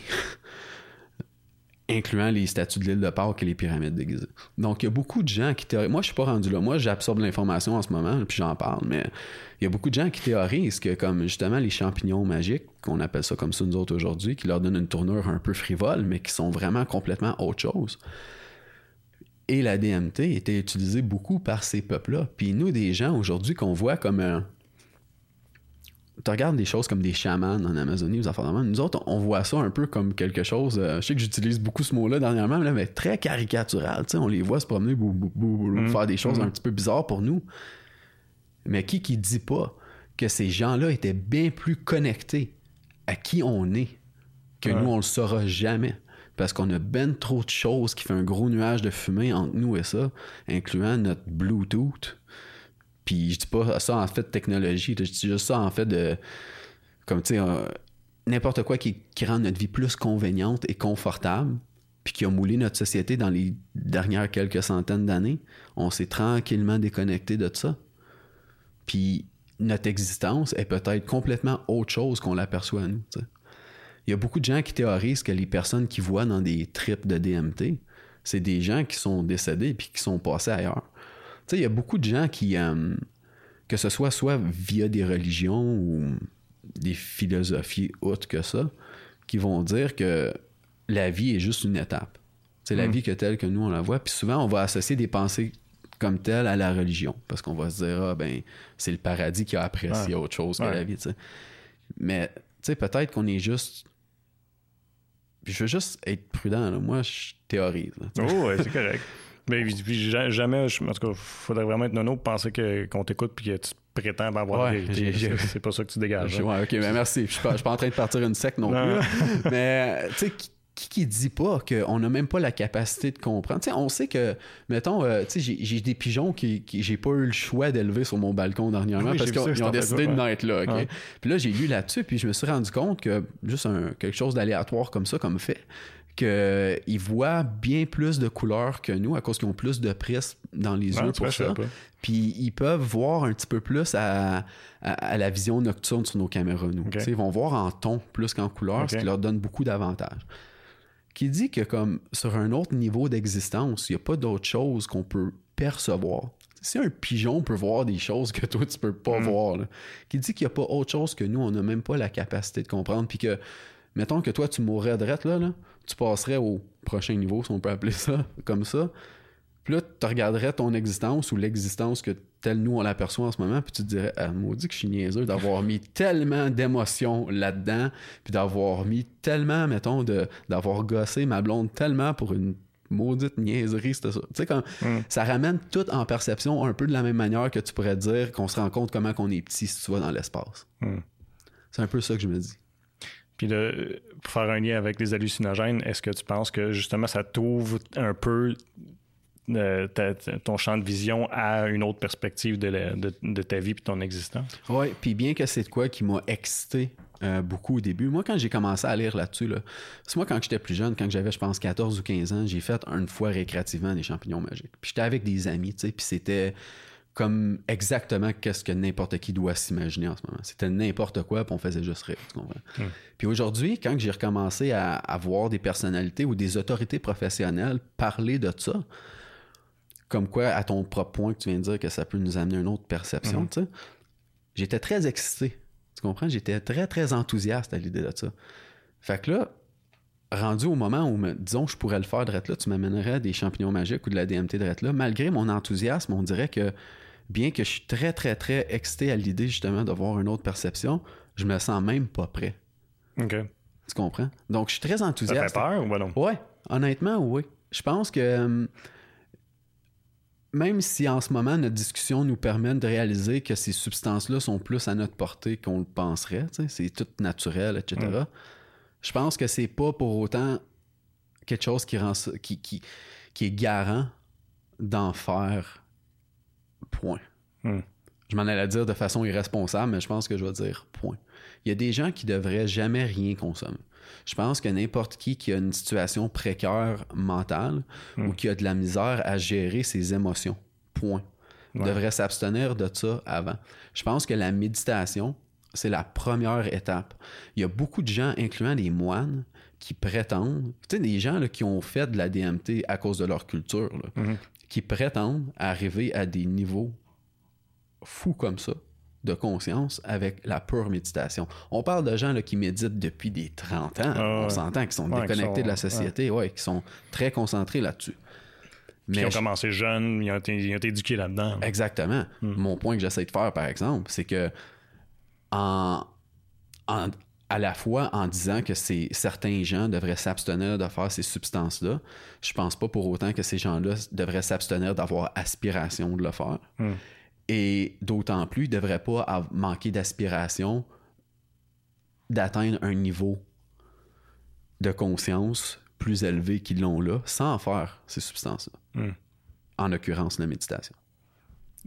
Incluant les statues de l'île de Pâques et les pyramides de. Donc, il y a beaucoup de gens qui théorisent... Moi, je suis pas rendu là. Moi, j'absorbe l'information en ce moment, puis j'en parle, mais il y a beaucoup de gens qui théorisent que, comme justement les champignons magiques, qu'on appelle ça comme ça nous autres aujourd'hui, qui leur donnent une tournure un peu frivole, mais qui sont vraiment complètement autre chose. Et la DMT était utilisée beaucoup par ces peuples-là. Puis nous, des gens aujourd'hui qu'on voit comme un... Tu regardes des choses comme des chamans en Amazonie, aux même. Nous autres, on voit ça un peu comme quelque chose. euh, je sais que j'utilise beaucoup ce mot-là dernièrement, là, mais très caricatural. Tu sais, on les voit se promener, bou, bou, bou, Mhm. faire des choses un petit peu bizarres pour nous. Mais qui qui dit pas que ces gens-là étaient bien plus connectés à qui on est que Ouais. nous, on le saura jamais. Parce qu'on a ben trop de choses qui fait un gros nuage de fumée entre nous et ça, incluant notre Bluetooth. Puis je dis pas ça en fait de technologie, je dis juste ça en fait de. Comme tu sais, n'importe quoi qui, rend notre vie plus conveniente et confortable, puis qui a moulé notre société dans les dernières quelques centaines d'années, on s'est tranquillement déconnecté de ça. Puis notre existence est peut-être complètement autre chose qu'on l'aperçoit à nous. Il y a beaucoup de gens qui théorisent que les personnes qui voient dans des trips de DMT, c'est des gens qui sont décédés puis qui sont passés ailleurs. Tu sais, il y a beaucoup de gens qui, euh, que ce soit soit via des religions ou des philosophies autres que ça, qui vont dire que la vie est juste une étape. C'est la Mm. vie que telle que nous on la voit. Puis souvent, on va associer des pensées comme tel à la religion. Parce qu'on va se dire, ah, ben, c'est le paradis qui a apprécié Ouais. autre chose que Ouais. la vie. Mais, tu sais, peut-être qu'on est juste. Puis je veux juste être prudent, là. Moi, je théorise. là. Oh, ouais, c'est correct. *laughs* Mais puis, jamais, je- en tout cas, faudrait vraiment être nono pour penser qu'on t'écoute puis que tu prétends avoir Ouais, C'est, pas ça que tu dégages. Hein. ouais, ok, mais merci. Je suis pas, je suis pas en train de partir une secte non, Non. plus. *laughs* Mais, tu sais, qui, qui, dit pas qu'on n'a même pas la capacité de comprendre? Tu sais, on sait que, mettons, euh, j'ai, des pigeons qui, qui j'ai pas eu le choix d'élever sur mon balcon dernièrement Oui, parce qu'ils ont décidé de naître là? Ouais. Puis là, j'ai lu là-dessus, puis je me suis rendu compte que, juste un, quelque chose d'aléatoire comme ça, comme fait, qu'ils voient bien plus de couleurs que nous à cause qu'ils ont plus de prismes dans les yeux pour ça. Puis ils peuvent voir un petit peu plus à, à- à la vision nocturne sur nos caméras, nous. Ils vont voir en ton plus qu'en couleur, ce qui leur donne beaucoup d'avantages. Qui dit que comme sur un autre niveau d'existence, il n'y a pas d'autre chose qu'on peut percevoir. Si un pigeon peut voir des choses que toi tu peux pas Mm. voir, là, qui dit qu'il n'y a pas autre chose que nous, on n'a même pas la capacité de comprendre, puis que mettons que toi tu mourrais de là, là, tu passerais au prochain niveau, si on peut appeler ça *laughs* comme ça. Puis là, tu regarderais ton existence ou l'existence que tel nous on l'aperçoit en ce moment, puis tu te dirais, ah, maudit que je suis niaiseux d'avoir mis *laughs* tellement d'émotions là-dedans, puis d'avoir mis tellement, mettons, de, d'avoir gossé ma blonde tellement pour une maudite niaiserie, c'était ça. Tu sais, comme, Mm. ça ramène tout en perception un peu de la même manière que tu pourrais dire qu'on se rend compte comment qu'on est petit si tu vas dans l'espace. Mm. C'est un peu ça que je me dis. Puis de, pour faire un lien avec les hallucinogènes, est-ce que tu penses que justement ça t'ouvre un peu euh, ton champ de vision à une autre perspective de, ta vie et ton existence? Oui, puis bien que c'est de quoi qui m'a excité euh, beaucoup au début. Moi, quand j'ai commencé à lire là-dessus, là, c'est moi quand j'étais plus jeune, quand j'avais, je pense, 14 ou 15 ans, j'ai fait une fois récréativement des champignons magiques. Puis j'étais avec des amis, tu sais, puis c'était comme exactement qu'est-ce que n'importe qui doit s'imaginer en ce moment. C'était n'importe quoi, puis on faisait juste rire, tu comprends? Hmm. Puis aujourd'hui, quand j'ai recommencé à, à voir des personnalités ou des autorités professionnelles parler de ça, comme quoi, à ton propre point que tu viens de dire que ça peut nous amener une autre perception, Mhm. tu sais, j'étais très excité. Tu comprends? J'étais très, très enthousiaste à l'idée de ça. Fait que là, rendu au moment où, disons, je pourrais le faire de là, tu m'amènerais des champignons magiques ou de la DMT de là, malgré mon enthousiasme, on dirait que bien que je suis très, très, très excité à l'idée justement d'avoir une autre perception, je me sens même pas prêt. OK. Tu comprends? Donc, je suis très Ça fait enthousiaste. peur ou ben non? Ouais, honnêtement, oui. Je pense que euh, même si en ce moment notre discussion nous permet de réaliser que ces substances-là sont plus à notre portée qu'on le penserait, c'est tout naturel, etc. Mm. Je pense que c'est pas pour autant quelque chose qui rend qui, qui, qui est garant d'en faire point. Mm. Je m'en allais dire de façon irresponsable, mais je pense que je vais dire point. Il y a des gens qui devraient jamais rien consommer. Je pense que n'importe qui qui a une situation précaire mentale Mm. ou qui a de la misère à gérer ses émotions, point, Ouais. devrait s'abstenir de ça avant. Je pense que la méditation, c'est la première étape. Il y a beaucoup de gens, incluant des moines, qui prétendent, tu sais, des gens là, qui ont fait de la DMT à cause de leur culture, là, Mhm. Qui prétendent arriver à des niveaux fous comme ça de conscience avec la pure méditation. On parle de gens là, qui méditent depuis des 30 ans. Ah on ouais. s'entend qu'ils sont Ouais, déconnectés qui sont- de la société, ouais. qui sont très concentrés là-dessus. Ils ont je- commencé jeunes, ils ont été, ils ont été éduqués là-dedans. Exactement. Hmm. Mon point que j'essaie de faire, par exemple, c'est que en, en- à la fois en disant que certains gens devraient s'abstenir de faire ces substances-là, je pense pas pour autant que ces gens-là devraient s'abstenir d'avoir aspiration de le faire. Hmm. Et d'autant plus, ils devraient pas manquer d'aspiration d'atteindre un niveau de conscience plus élevé qu'ils l'ont là, sans faire ces substances-là. Hmm. En l'occurrence, la méditation.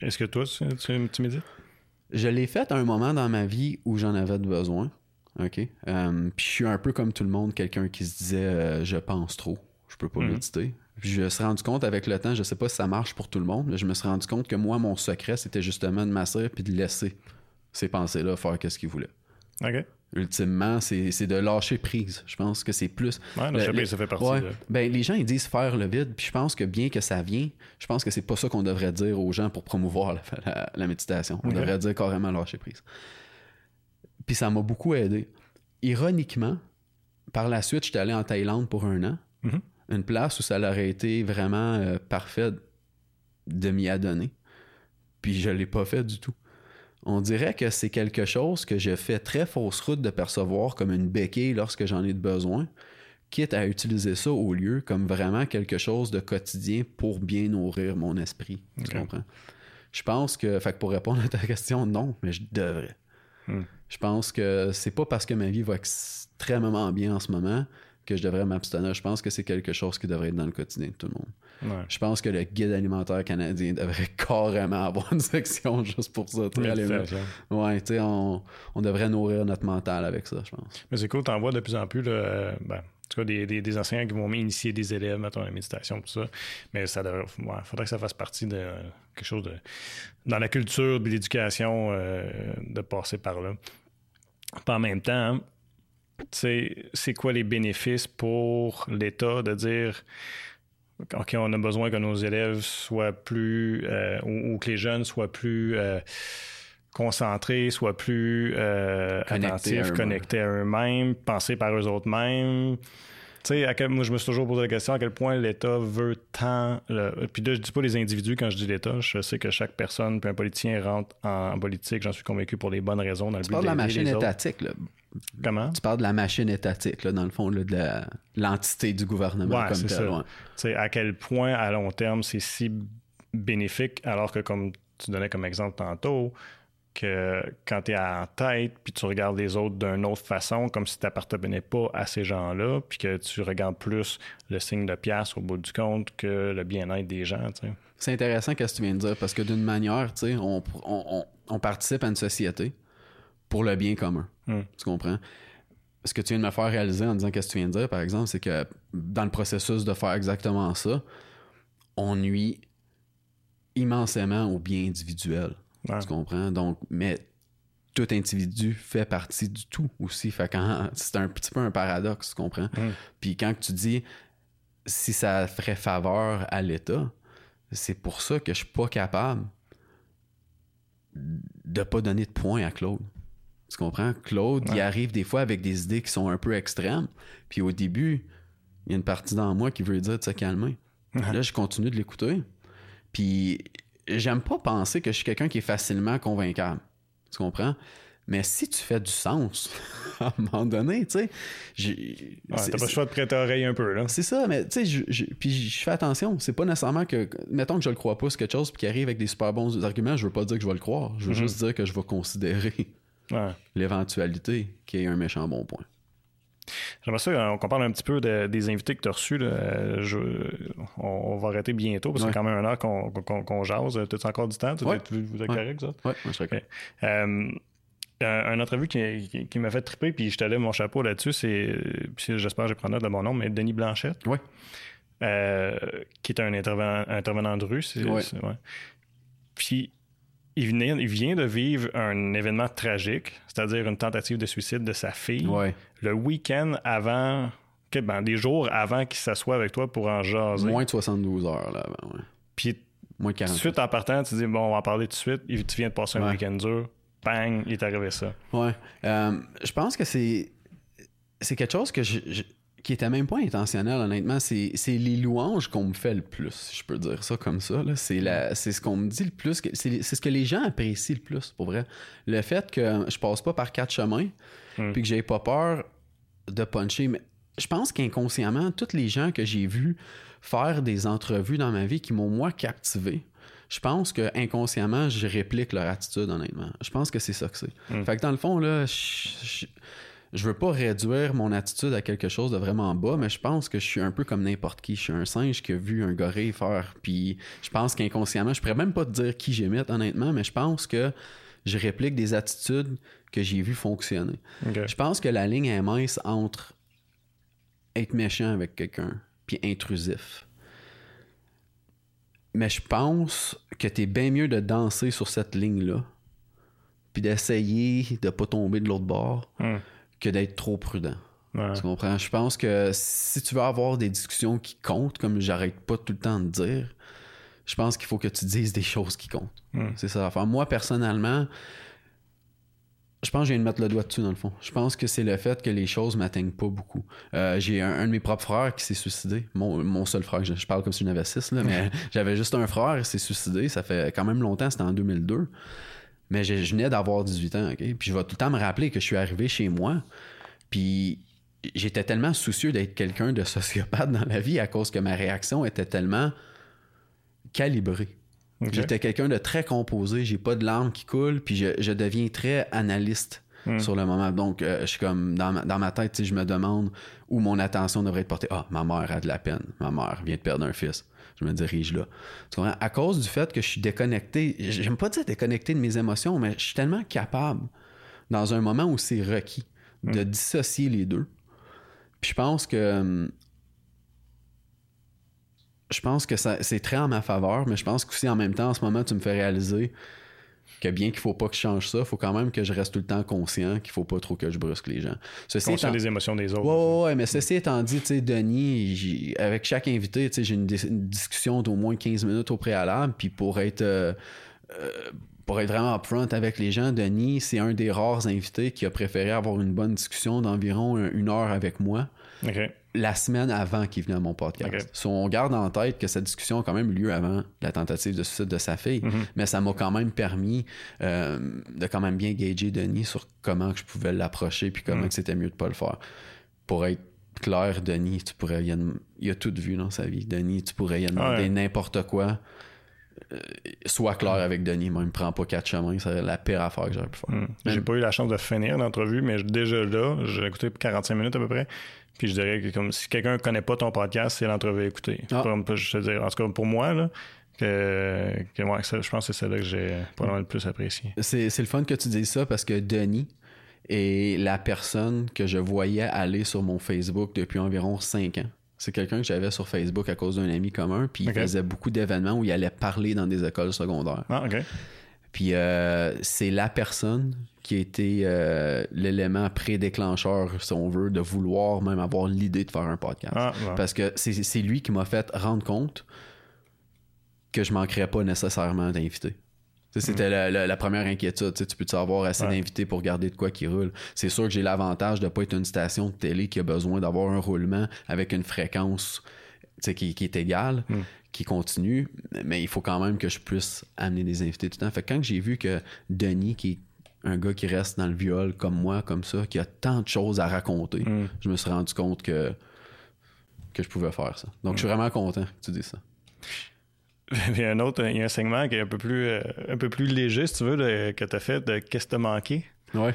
Est-ce que toi, tu, tu, médites? Je l'ai fait à un moment dans ma vie où j'en avais besoin. OK? Euh, puis je suis un peu comme tout le monde, quelqu'un qui se disait euh, je pense trop, je peux pas Mhm. méditer. Puis je me suis rendu compte avec le temps, je sais pas si ça marche pour tout le monde, mais je me suis rendu compte que moi, mon secret, c'était justement de m'asseoir puis de laisser ces pensées-là faire ce qu'ils voulaient. OK. Ultimement, c'est de lâcher prise. Je pense que c'est plus. Ouais, le, le- ça fait partie Ouais. de... Ben, les gens, ils disent faire le vide, puis je pense que bien que ça vient, je pense que c'est pas ça qu'on devrait dire aux gens pour promouvoir la, la- la méditation. On devrait dire carrément lâcher prise. Puis ça m'a beaucoup aidé. Ironiquement, par la suite, j'étais allé en Thaïlande pour un an. Mhm. Une place où ça aurait été vraiment euh, parfait de m'y adonner. Puis je l'ai pas fait du tout. On dirait que c'est quelque chose que je fais très fausse route de percevoir comme une béquille lorsque j'en ai besoin, quitte à utiliser ça au lieu comme vraiment quelque chose de quotidien pour bien nourrir mon esprit. Tu comprends? Je pense que, fait que pour répondre à ta question, non, mais je devrais. Hmm. Je pense que c'est pas parce que ma vie va extrêmement bien en ce moment que je devrais m'abstenir. Je pense que c'est quelque chose qui devrait être dans le quotidien de tout le monde. Ouais. Je pense que le guide alimentaire canadien *laughs* devrait carrément avoir une section juste pour ça. Ouais, tu sais, on, on devrait nourrir notre mental avec ça, je pense. Mais c'est cool, t'en vois de plus en plus, là, ben, en tout cas, des, des, des enseignants qui vont initier des élèves, mettons, à la méditation, tout ça. Mais ça devrait, ouais, faudrait que ça fasse partie de quelque chose de. dans la culture de l'éducation, euh, de passer par là. Puis en même temps, c'est quoi les bénéfices pour l'État de dire. OK, on a besoin que nos élèves soient plus, euh, ou, ou que les jeunes soient plus euh, concentrés, soient plus euh, Connectés attentifs, eux-mêmes. connectés à eux-mêmes, pensés par eux autres mêmes. Tu sais, à quel- moi, je me suis toujours posé la question à quel point l'État veut tant. le- Puis là, je dis pas les individus quand je dis l'État. Je sais que chaque personne, puis un politicien rentre en politique, j'en suis convaincu pour les bonnes raisons. Dans le Tu but parles de la machine étatique, là. Comment? Tu parles de la machine étatique, là, dans le fond, là, de l'entité du gouvernement Ouais, comme tel. ouais. À quel point à long terme c'est si bénéfique, alors que comme tu donnais comme exemple tantôt, que quand tu es en tête, puis tu regardes les autres d'une autre façon, comme si tu n'appartenais pas à ces gens-là, puis que tu regardes plus le signe de pièce au bout du compte que le bien-être des gens. C'est intéressant ce que tu viens de dire parce que d'une manière, tu sais, on, on- on- on participe à une société pour le bien commun. Hmm. Tu comprends? Ce que tu viens de me faire réaliser en disant qu'est-ce que tu viens de dire, par exemple, c'est que dans le processus de faire exactement ça, on nuit immensément au bien individuel. Ouais. Tu comprends? Donc, mais tout individu fait partie du tout aussi. Fait quand c'est un petit peu un paradoxe, tu comprends? Mm. Puis quand tu dis si ça ferait faveur à l'État, c'est pour ça que je suis pas capable de pas donner de points à Claude. Tu comprends? Claude, il arrive des fois avec des idées qui sont un peu extrêmes. Puis au début, il y a une partie dans moi qui veut dire de se calmer. Là, je continue de l'écouter. Puis j'aime pas penser que je suis quelqu'un qui est facilement convaincable. Tu comprends? Mais si tu fais du sens, *laughs* à un moment donné, tu sais, Ouais, T'as pas le choix de prêter oreille un peu. Là. c'est ça, mais tu sais, puis je fais attention. C'est pas nécessairement que, mettons que je le crois pas, c'est quelque chose puis qui arrive avec des super bons arguments, je veux pas dire que je vais le croire. Je veux Mhm. juste dire que je vais considérer Ouais. *laughs* l'éventualité qu'il y ait un méchant bon point. J'aimerais ça euh, qu'on parle un petit peu de- des invités que tu as reçus. là. Euh, je- on, on va arrêter bientôt parce que Ouais. c'est quand même un heure qu'on jase. T'as-tu encore du temps? Ouais. Vous êtes Ouais. correct, ça? Moi, je. Euh, un, un entrevue qui, qui- qui m'a fait triper, puis je te lève mon chapeau là-dessus, c'est, j'espère que je prends note de mon nom, mais Denis Blanchette, euh, qui est un intervenant, intervenant de rue. Puis il, venait, il vient de vivre un événement tragique, c'est-à-dire une tentative de suicide de sa fille, Ouais. le week-end avant, que- ben, des jours avant qu'il s'assoie avec toi pour en jaser. Moins de 72 heures là avant, ouais. Puis Moins de tout de 40. suite en partant, tu dis, bon, on va en parler tout de suite, Et tu viens de passer un Ouais. week-end dur, bang, il est arrivé ça. Ouais. Euh, je pense que c'est c'est quelque chose que je, je- qui était même pas intentionnel, honnêtement. C'est c'est les louanges qu'on me fait le plus, si je peux dire ça comme ça. là. C'est la- c'est ce qu'on me dit le plus. C'est c'est ce que les gens apprécient le plus, pour vrai. Le fait que je passe pas par quatre chemins, Mm. puis que j'ai pas peur de puncher. Mais je pense qu'inconsciemment, tous les gens que j'ai vus faire des entrevues dans ma vie qui m'ont, moi, captivé, je pense que inconsciemment, je réplique leur attitude, honnêtement. Je pense que c'est ça que c'est. Mm. Fait que dans le fond, là, je, je, je veux pas réduire mon attitude à quelque chose de vraiment bas, mais je pense que je suis un peu comme n'importe qui. Je suis un singe qui a vu un gorille faire, puis je pense qu'inconsciemment, je pourrais même pas te dire qui j'imite, honnêtement, mais je pense que je réplique des attitudes que j'ai vues fonctionner. Je pense que la ligne est mince entre être méchant avec quelqu'un puis intrusif. Mais je pense que t'es bien mieux de danser sur cette ligne-là puis d'essayer de pas tomber de l'autre bord Hmm. Que d'être trop prudent. Ouais. Tu comprends? Je pense que si tu veux avoir des discussions qui comptent, comme j'arrête pas tout le temps de dire, je pense qu'il faut que tu dises des choses qui comptent. Hmm. C'est ça l'affaire. Moi, personnellement, Je pense que je viens de mettre le doigt dessus, dans le fond. Je pense que c'est le fait que les choses m'atteignent pas beaucoup. Euh, j'ai un, de mes propres frères qui s'est suicidé. Mon, seul frère, je, parle comme si j'en avais six, là, mais *laughs* j'avais juste un frère qui s'est suicidé. Ça fait quand même longtemps, c'était en 2002. Mais je, venais d'avoir 18 ans, OK? Puis je vais tout le temps me rappeler que je suis arrivé chez moi, puis j'étais tellement soucieux d'être quelqu'un de sociopathe dans la vie à cause que ma réaction était tellement calibrée. J'étais quelqu'un de très composé, j'ai pas de larmes qui coulent, puis je, deviens très analyste hmm. sur le moment. Donc, euh, je suis comme, dans ma, dans ma tête, je me demande où mon attention devrait être portée. Ah, ma mère a de la peine, ma mère vient de perdre un fils. Je me dirige là. À cause du fait que je suis déconnecté, j'aime pas dire déconnecté de mes émotions, mais je suis tellement capable, dans un moment où c'est requis, de hmm. dissocier les deux. Puis je pense que hum, je pense que c'est très en ma faveur, mais je pense qu'aussi en même temps, en ce moment, tu me fais réaliser que bien qu'il faut pas que je change ça, il faut quand même que je reste tout le temps conscient qu'il faut pas trop que je brusque les gens. Ceci conscient des émotions des autres. Ouais, ouais, mais ceci étant dit, tu sais, Denis, avec chaque invité, tu sais, j'ai une, discussion d'au moins 15 minutes au préalable, puis pour être... Euh, euh, pour être vraiment upfront avec les gens, Denis, c'est un des rares invités qui a préféré avoir une bonne discussion d'environ une heure avec moi. OK la semaine avant qu'il venait à mon podcast. So, on garde en tête que cette discussion a quand même eu lieu avant la tentative de suicide de sa fille, mm-hmm. mais ça m'a quand même permis euh, de quand même bien gager Denis sur comment je pouvais l'approcher puis comment mm. c'était mieux de pas le faire. Pour être clair, Denis, tu pourrais il a, tout vu dans sa vie. Denis, tu pourrais y demander n'importe quoi. Euh, sois clair avec Denis, moi, il me prend pas quatre chemins, c'est la pire affaire que j'aurais pu faire. Mm. J'ai pas eu la chance de finir l'entrevue, mais déjà là, j'ai écouté 45 minutes à peu près. Puis je dirais que comme si quelqu'un ne connaît pas ton podcast, c'est l'entrevue à écouter. Ah. je dire, en tout cas pour moi, là, que, je pense que c'est celle-là que j'ai probablement le plus apprécié. C'est, le fun que tu dises ça parce que Denis est la personne que je voyais aller sur mon Facebook depuis environ cinq ans. C'est quelqu'un que j'avais sur Facebook à cause d'un ami commun, puis il faisait beaucoup d'événements où il allait parler dans des écoles secondaires. Ah, OK. Puis euh, c'est la personne qui a été euh, l'élément pré-déclencheur, si on veut, de vouloir même avoir l'idée de faire un podcast. Ah, Parce que c'est lui qui m'a fait rendre compte que je manquerais pas nécessairement d'invités. C'était la, première inquiétude. tu peux avoir assez d'invités pour garder de quoi qui roule? C'est sûr que j'ai l'avantage de ne pas être une station de télé qui a besoin d'avoir un roulement avec une fréquence qui, qui, est égale. Hmm qui continue, mais il faut quand même que je puisse amener des invités tout le temps. Fait que quand j'ai vu que Denis, qui est un gars qui reste dans le viol comme moi, comme ça, qui a tant de choses à raconter, mm. je me suis rendu compte que, que je pouvais faire ça. Donc, je suis mm. vraiment content que tu dises ça. *laughs* Il y a un autre, il y a un segment qui est un peu plus, euh, un peu plus léger, si tu veux, que tu as fait de Qu'est-ce que manqué? Ouais.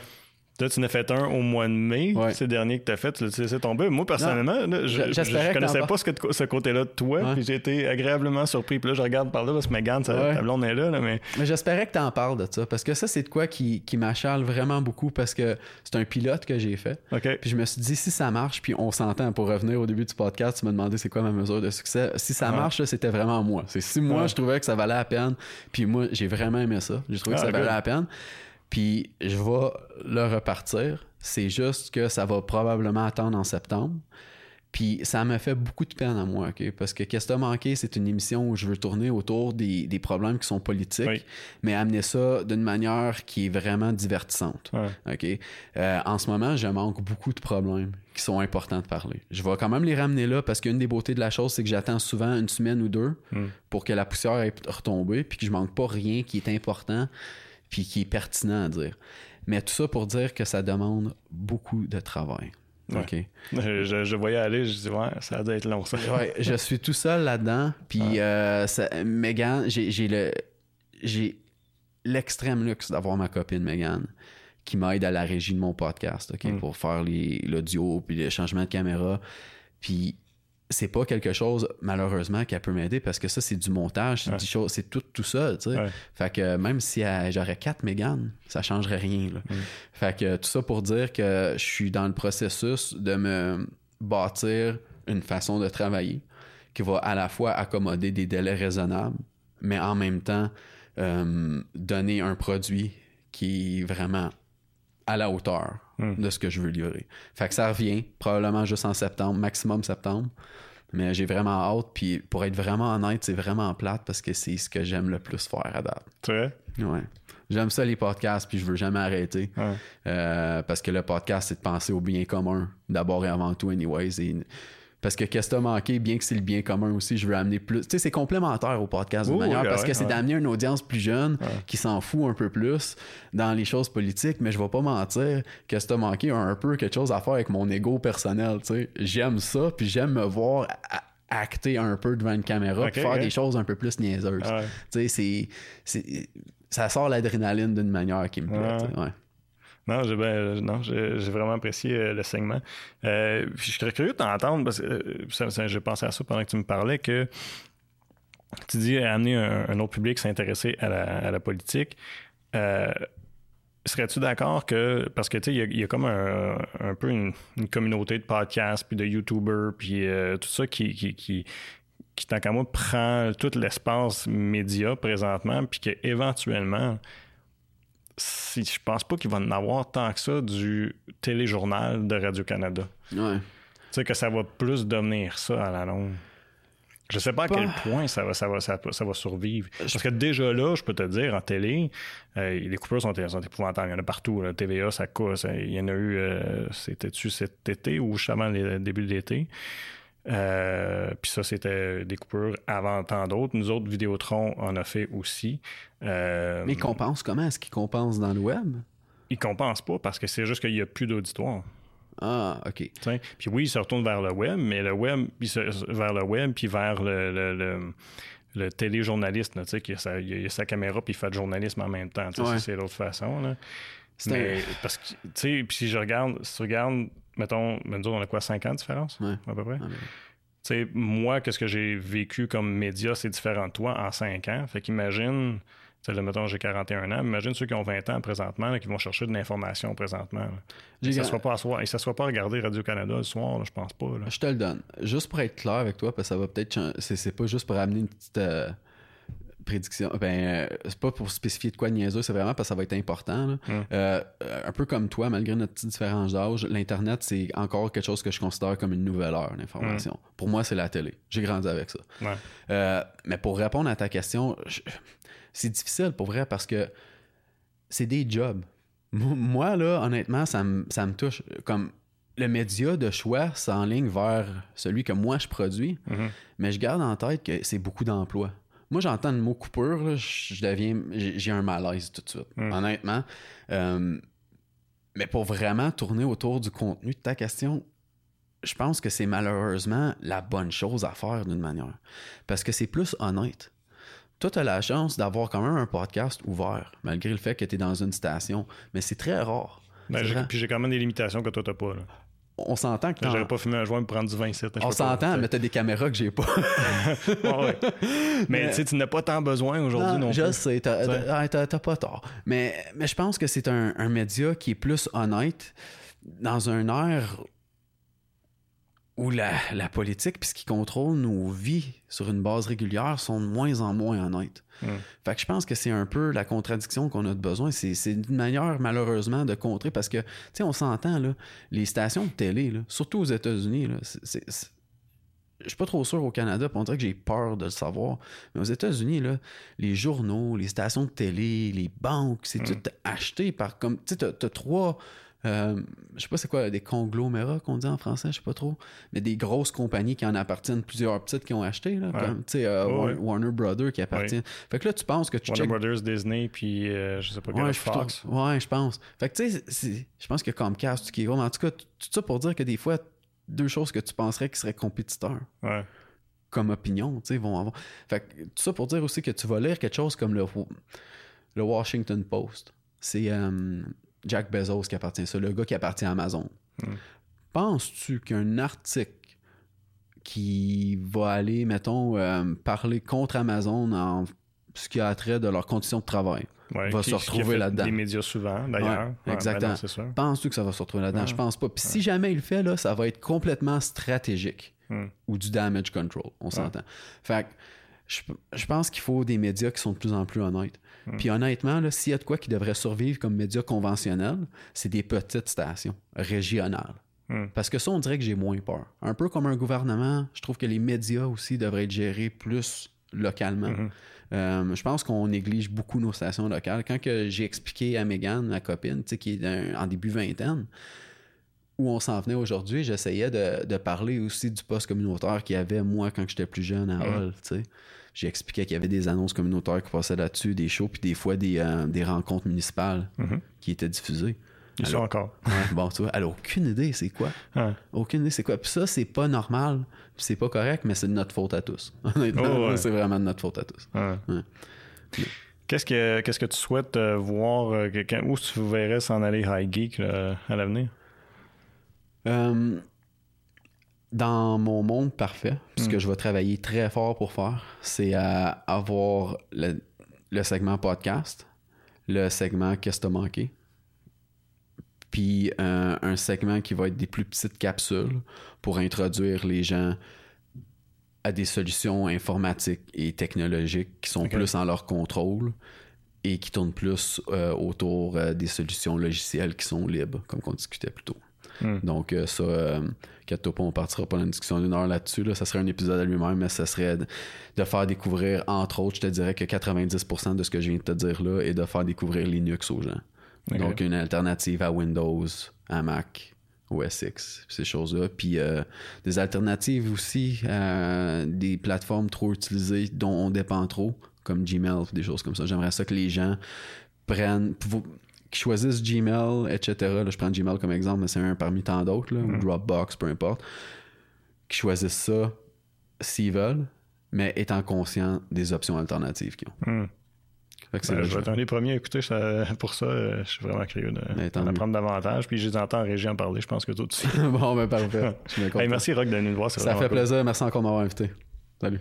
Là, tu en as fait un au mois de mai, ouais. c'est dernier que tu as fait, tu l'as laissé tomber. Moi, personnellement, je, je, connaissais pas ce, côté-là de toi, puis j'ai été agréablement surpris. Puis là, je regarde par là parce que Megan, ta blonde est là. mais mais j'espérais que tu en parles de ça, parce que ça, c'est de quoi qui, qui m'achale vraiment beaucoup, parce que c'est un pilote que j'ai fait. Puis je me suis dit, si ça marche, puis on s'entend pour revenir au début du podcast, tu m'as demandé c'est quoi ma mesure de succès. Si ça marche, c'était vraiment moi. C'est si moi, je trouvais que ça valait la peine, puis moi, j'ai vraiment aimé ça. J'ai trouvé que ça valait la peine. Puis je vais le repartir. C'est juste que ça va probablement attendre en septembre. Puis ça me fait beaucoup de peine à moi, OK? Parce que Qu'est-ce que manqué, c'est une émission où je veux tourner autour des, problèmes qui sont politiques, mais amener ça d'une manière qui est vraiment divertissante. OK? Euh, en ce moment, je manque beaucoup de problèmes qui sont importants de parler. Je vais quand même les ramener là parce qu'une des beautés de la chose, c'est que j'attends souvent une semaine ou deux hmm. pour que la poussière ait retombé, puis que je manque pas rien qui est important puis qui est pertinent à dire. Mais tout ça pour dire que ça demande beaucoup de travail. OK? *laughs* Je, voyais aller, je dis, ouais, ça doit être long, ça. ouais, je suis tout seul là-dedans. Puis, euh, Megan, j'ai le. J'ai l'extrême luxe d'avoir ma copine Megan qui m'aide à la régie de mon podcast, OK, mm. pour faire l'audio puis les changements de caméra. Puis c'est pas quelque chose, malheureusement, qui peut m'aider parce que ça, c'est du montage, c'est c'est tout, tout tu sais. Fait que même si j'aurais quatre Mégane, ça changerait rien, là. Fait que tout ça pour dire que je suis dans le processus de me bâtir une façon de travailler qui va à la fois accommoder des délais raisonnables, mais en même temps euh, donner un produit qui est vraiment à la hauteur Hmm. de ce que je veux livrer. Fait que ça revient probablement juste en septembre, maximum septembre. Mais j'ai vraiment hâte. Puis pour être vraiment honnête, c'est vraiment plate parce que c'est ce que j'aime le plus faire à date. C'est vrai? Ouais. J'aime ça les podcasts, puis je veux jamais arrêter. Euh, parce que le podcast, c'est de penser au bien commun, d'abord et avant tout, anyways. Et parce que qu'est-ce que t'as manqué, bien que c'est le bien commun aussi, je veux amener plus. Tu sais, c'est complémentaire au podcast de manière, parce que c'est d'amener une audience plus jeune qui s'en fout un peu plus dans les choses politiques, mais je vais pas mentir, qu'est-ce que t'as manqué? Un, peu quelque chose à faire avec mon ego personnel, tu sais. J'aime ça, puis j'aime me voir acter un peu devant une caméra, faire des choses un peu plus niaiseuses. Tu sais, c'est. Ça sort l'adrénaline d'une manière qui me plaît, ouais. Non, j'ai ben, non, j'ai vraiment apprécié euh, le segment. Euh, je serais curieux de t'entendre parce que euh, j'ai pensé à ça pendant que tu me parlais que tu dis amener un, autre public s'intéresser à la, politique. Serais-tu d'accord que, parce que tu sais, il y, a comme un, un peu une, communauté de podcasts, puis de YouTubers, puis tout ça qui, qui, qui, qui tant qu'à moi, prend tout l'espace média présentement, puis qu'éventuellement, si, je pense pas qu'il va en avoir tant que ça du téléjournal de Radio-Canada. Ouais. Tu sais, que ça va plus devenir ça à la longue. Je sais pas à quel point ça va, ça va, ça, va survivre. Parce que déjà là, je peux te dire, en télé, euh, les coupures sont, sont, épouvantables. Il y en a partout. La TVA, ça coûte. Il y en a eu, euh, c'était-tu cet été ou juste avant le début de l'été? Euh, puis ça, c'était des coupures avant tant d'autres. Nous autres, Vidéotron en a fait aussi. Euh, Mais ils compensent comment? Est-ce qu'ils compensent dans le web? Ils compensent pas parce que c'est juste qu'il n'y a plus d'auditoire. Ah, OK. puis oui, ils se retournent vers le web, mais le web, vers le web, puis vers le, le, le, téléjournaliste, qui a sa, il a sa caméra, puis il fait le journalisme en même temps. C'est l'autre façon. Là. Mais, parce que, tu sais, puis si je regarde, si tu regardes mettons, on a quoi, 5 ans de différence? À peu près? Tu sais, moi, qu'est-ce que j'ai vécu comme média, c'est différent de toi en 5 ans. Fait qu'imagine, sais, mettons, j'ai 41 ans, imagine ceux qui ont 20 ans présentement, qui vont chercher de l'information présentement. Ça ne soit pas à soit pas regarder Radio-Canada le soir, je pense pas. Je te le donne. Juste pour être clair avec toi, parce que ça va peut-être C'est pas juste pour amener une petite. Euh, prédiction, ben, euh, c'est pas pour spécifier de quoi niaiseux, c'est vraiment parce que ça va être important. Euh, un peu comme toi, malgré notre petite différence d'âge, l'Internet, c'est encore quelque chose que je considère comme une nouvelle heure d'information. Pour moi, c'est la télé. J'ai grandi avec ça. Euh, mais pour répondre à ta question, c'est difficile pour vrai parce que c'est des jobs. Moi, là, honnêtement, ça me, ça me touche. Comme le média de choix s'enligne vers celui que moi je produis, mm-hmm. mais je garde en tête que c'est beaucoup d'emplois. Moi, j'entends le mot coupure, je deviens. J'ai un malaise tout de suite, hmm. honnêtement. Euh, mais pour vraiment tourner autour du contenu de ta question, je pense que c'est malheureusement la bonne chose à faire d'une manière. Parce que c'est plus honnête. Toi, tu as la chance d'avoir quand même un podcast ouvert, malgré le fait que tu es dans une station. Mais c'est très rare. Ben, puis j'ai quand même des limitations que toi, tu pas. Là on s'entend que. J'aurais pas fumé un joint me prendre du vin ici. On s'entend, mais t'as des caméras que j'ai pas. *laughs* *laughs* Mais, tu n'as pas tant besoin aujourd'hui non, plus. Je sais, t'as pas tort. Mais, mais je pense que c'est un, un média qui est plus honnête dans un air où la, la politique puis ce qui contrôle nos vies sur une base régulière sont de moins en moins honnêtes. Hmm. Fait que je pense que c'est un peu la contradiction qu'on a de besoin. C'est, une manière, malheureusement, de contrer parce que, tu sais, on s'entend, là, les stations de télé, là, surtout aux États-Unis, c'est, je suis pas trop sûr au Canada, puis on dirait que j'ai peur de le savoir. Mais aux États-Unis, là, les journaux, les stations de télé, les banques, c'est hmm. tout acheté par comme. Tu sais, t'as, as trois euh, je sais pas c'est quoi, des conglomérats qu'on dit en français, je sais pas trop, mais des grosses compagnies qui en appartiennent, plusieurs petites qui ont acheté, là, comme, sais, euh, Warner, Brothers qui appartient. Fait que là, tu penses que tu Warner Brothers, Disney, puis euh, je sais pas ouais, Fox. ouais, je pense. Fait que tu sais, je pense que Comcast, qui est gros, en tout cas, tout ça pour dire que des fois, deux choses que tu penserais qui seraient compétiteurs. Comme opinion, tu sais, vont avoir. Fait que tout ça pour dire aussi que tu vas lire quelque chose comme le, le Washington Post. C'est Jack Bezos qui appartient à ça, le gars qui appartient à Amazon. Hmm. Penses-tu qu'un article qui va aller, mettons, euh, parler contre Amazon en ce qui a trait de leurs conditions de travail va se retrouver là-dedans? Les médias souvent, d'ailleurs. exactement. Ben Penses-tu que ça va se retrouver là-dedans? Je pense pas. Puis si jamais il le fait, là, ça va être complètement stratégique hmm. ou du damage control, on s'entend. Fait que je, pense qu'il faut des médias qui sont de plus en plus honnêtes. Hmm. Puis honnêtement, s'il y a de quoi qui devrait survivre comme médias conventionnels, c'est des petites stations régionales. Hmm. Parce que ça, on dirait que j'ai moins peur. Un peu comme un gouvernement, je trouve que les médias aussi devraient être gérés plus localement. Hmm. Euh, je pense qu'on néglige beaucoup nos stations locales. Quand j'ai expliqué à Megan, ma copine, qui est en début vingtaine, où on s'en venait aujourd'hui, j'essayais de, parler aussi du poste communautaire qu'il y avait moi quand j'étais plus jeune à Hall. Expliqué qu'il y avait des annonces communautaires qui passaient là-dessus, des shows, puis des fois des, euh, rencontres municipales mm-hmm. qui étaient diffusées. Ils sont encore. bon, tu vois, alors aucune idée c'est quoi? Aucune idée c'est quoi? Puis ça, c'est pas normal, c'est pas correct, mais c'est de notre faute à tous. *laughs* Honnêtement, oh, c'est vraiment de notre faute à tous. Qu'est-ce que, qu'est-ce que tu souhaites euh, voir, euh, où tu verrais s'en aller High Geek à l'avenir? Dans mon monde parfait, ce que hmm. je vais travailler très fort pour faire, c'est à avoir le, le segment podcast, le segment Qu'est-ce que t'as manqué, puis un segment qui va être des plus petites capsules pour introduire les gens à des solutions informatiques et technologiques qui sont plus en leur contrôle et qui tournent plus euh, autour euh, des solutions logicielles qui sont libres, comme on discutait plus tôt. Hmm. Donc, euh, ça, euh, pas, on partira pas dans une discussion d'une heure là-dessus. Là. Ça serait un épisode à lui-même, mais ça serait de, faire découvrir, entre autres, je te dirais que 90% de ce que je viens de te dire là est de faire découvrir Linux aux gens. Donc, une alternative à Windows, à Mac, OS X, ces choses-là. Puis euh, des alternatives aussi à des plateformes trop utilisées dont on dépend trop, comme Gmail, des choses comme ça. J'aimerais ça que les gens prennent, qui choisissent Gmail, etc. je prends Gmail comme exemple, mais c'est un parmi tant d'autres, ou mm. Dropbox, peu importe, qui choisissent ça s'ils veulent, mais étant conscients des options alternatives qu'ils ont. Mm. Ben, je vais être un des premiers à écouter pour ça. Euh, je suis vraiment curieux d'en apprendre davantage. Puis je les entends en régie en parler, je pense que tout aussi. *laughs* bon, ben parfait. *laughs* merci Rock de nous voir. Ça fait plaisir. Merci encore de m'avoir invité. Salut.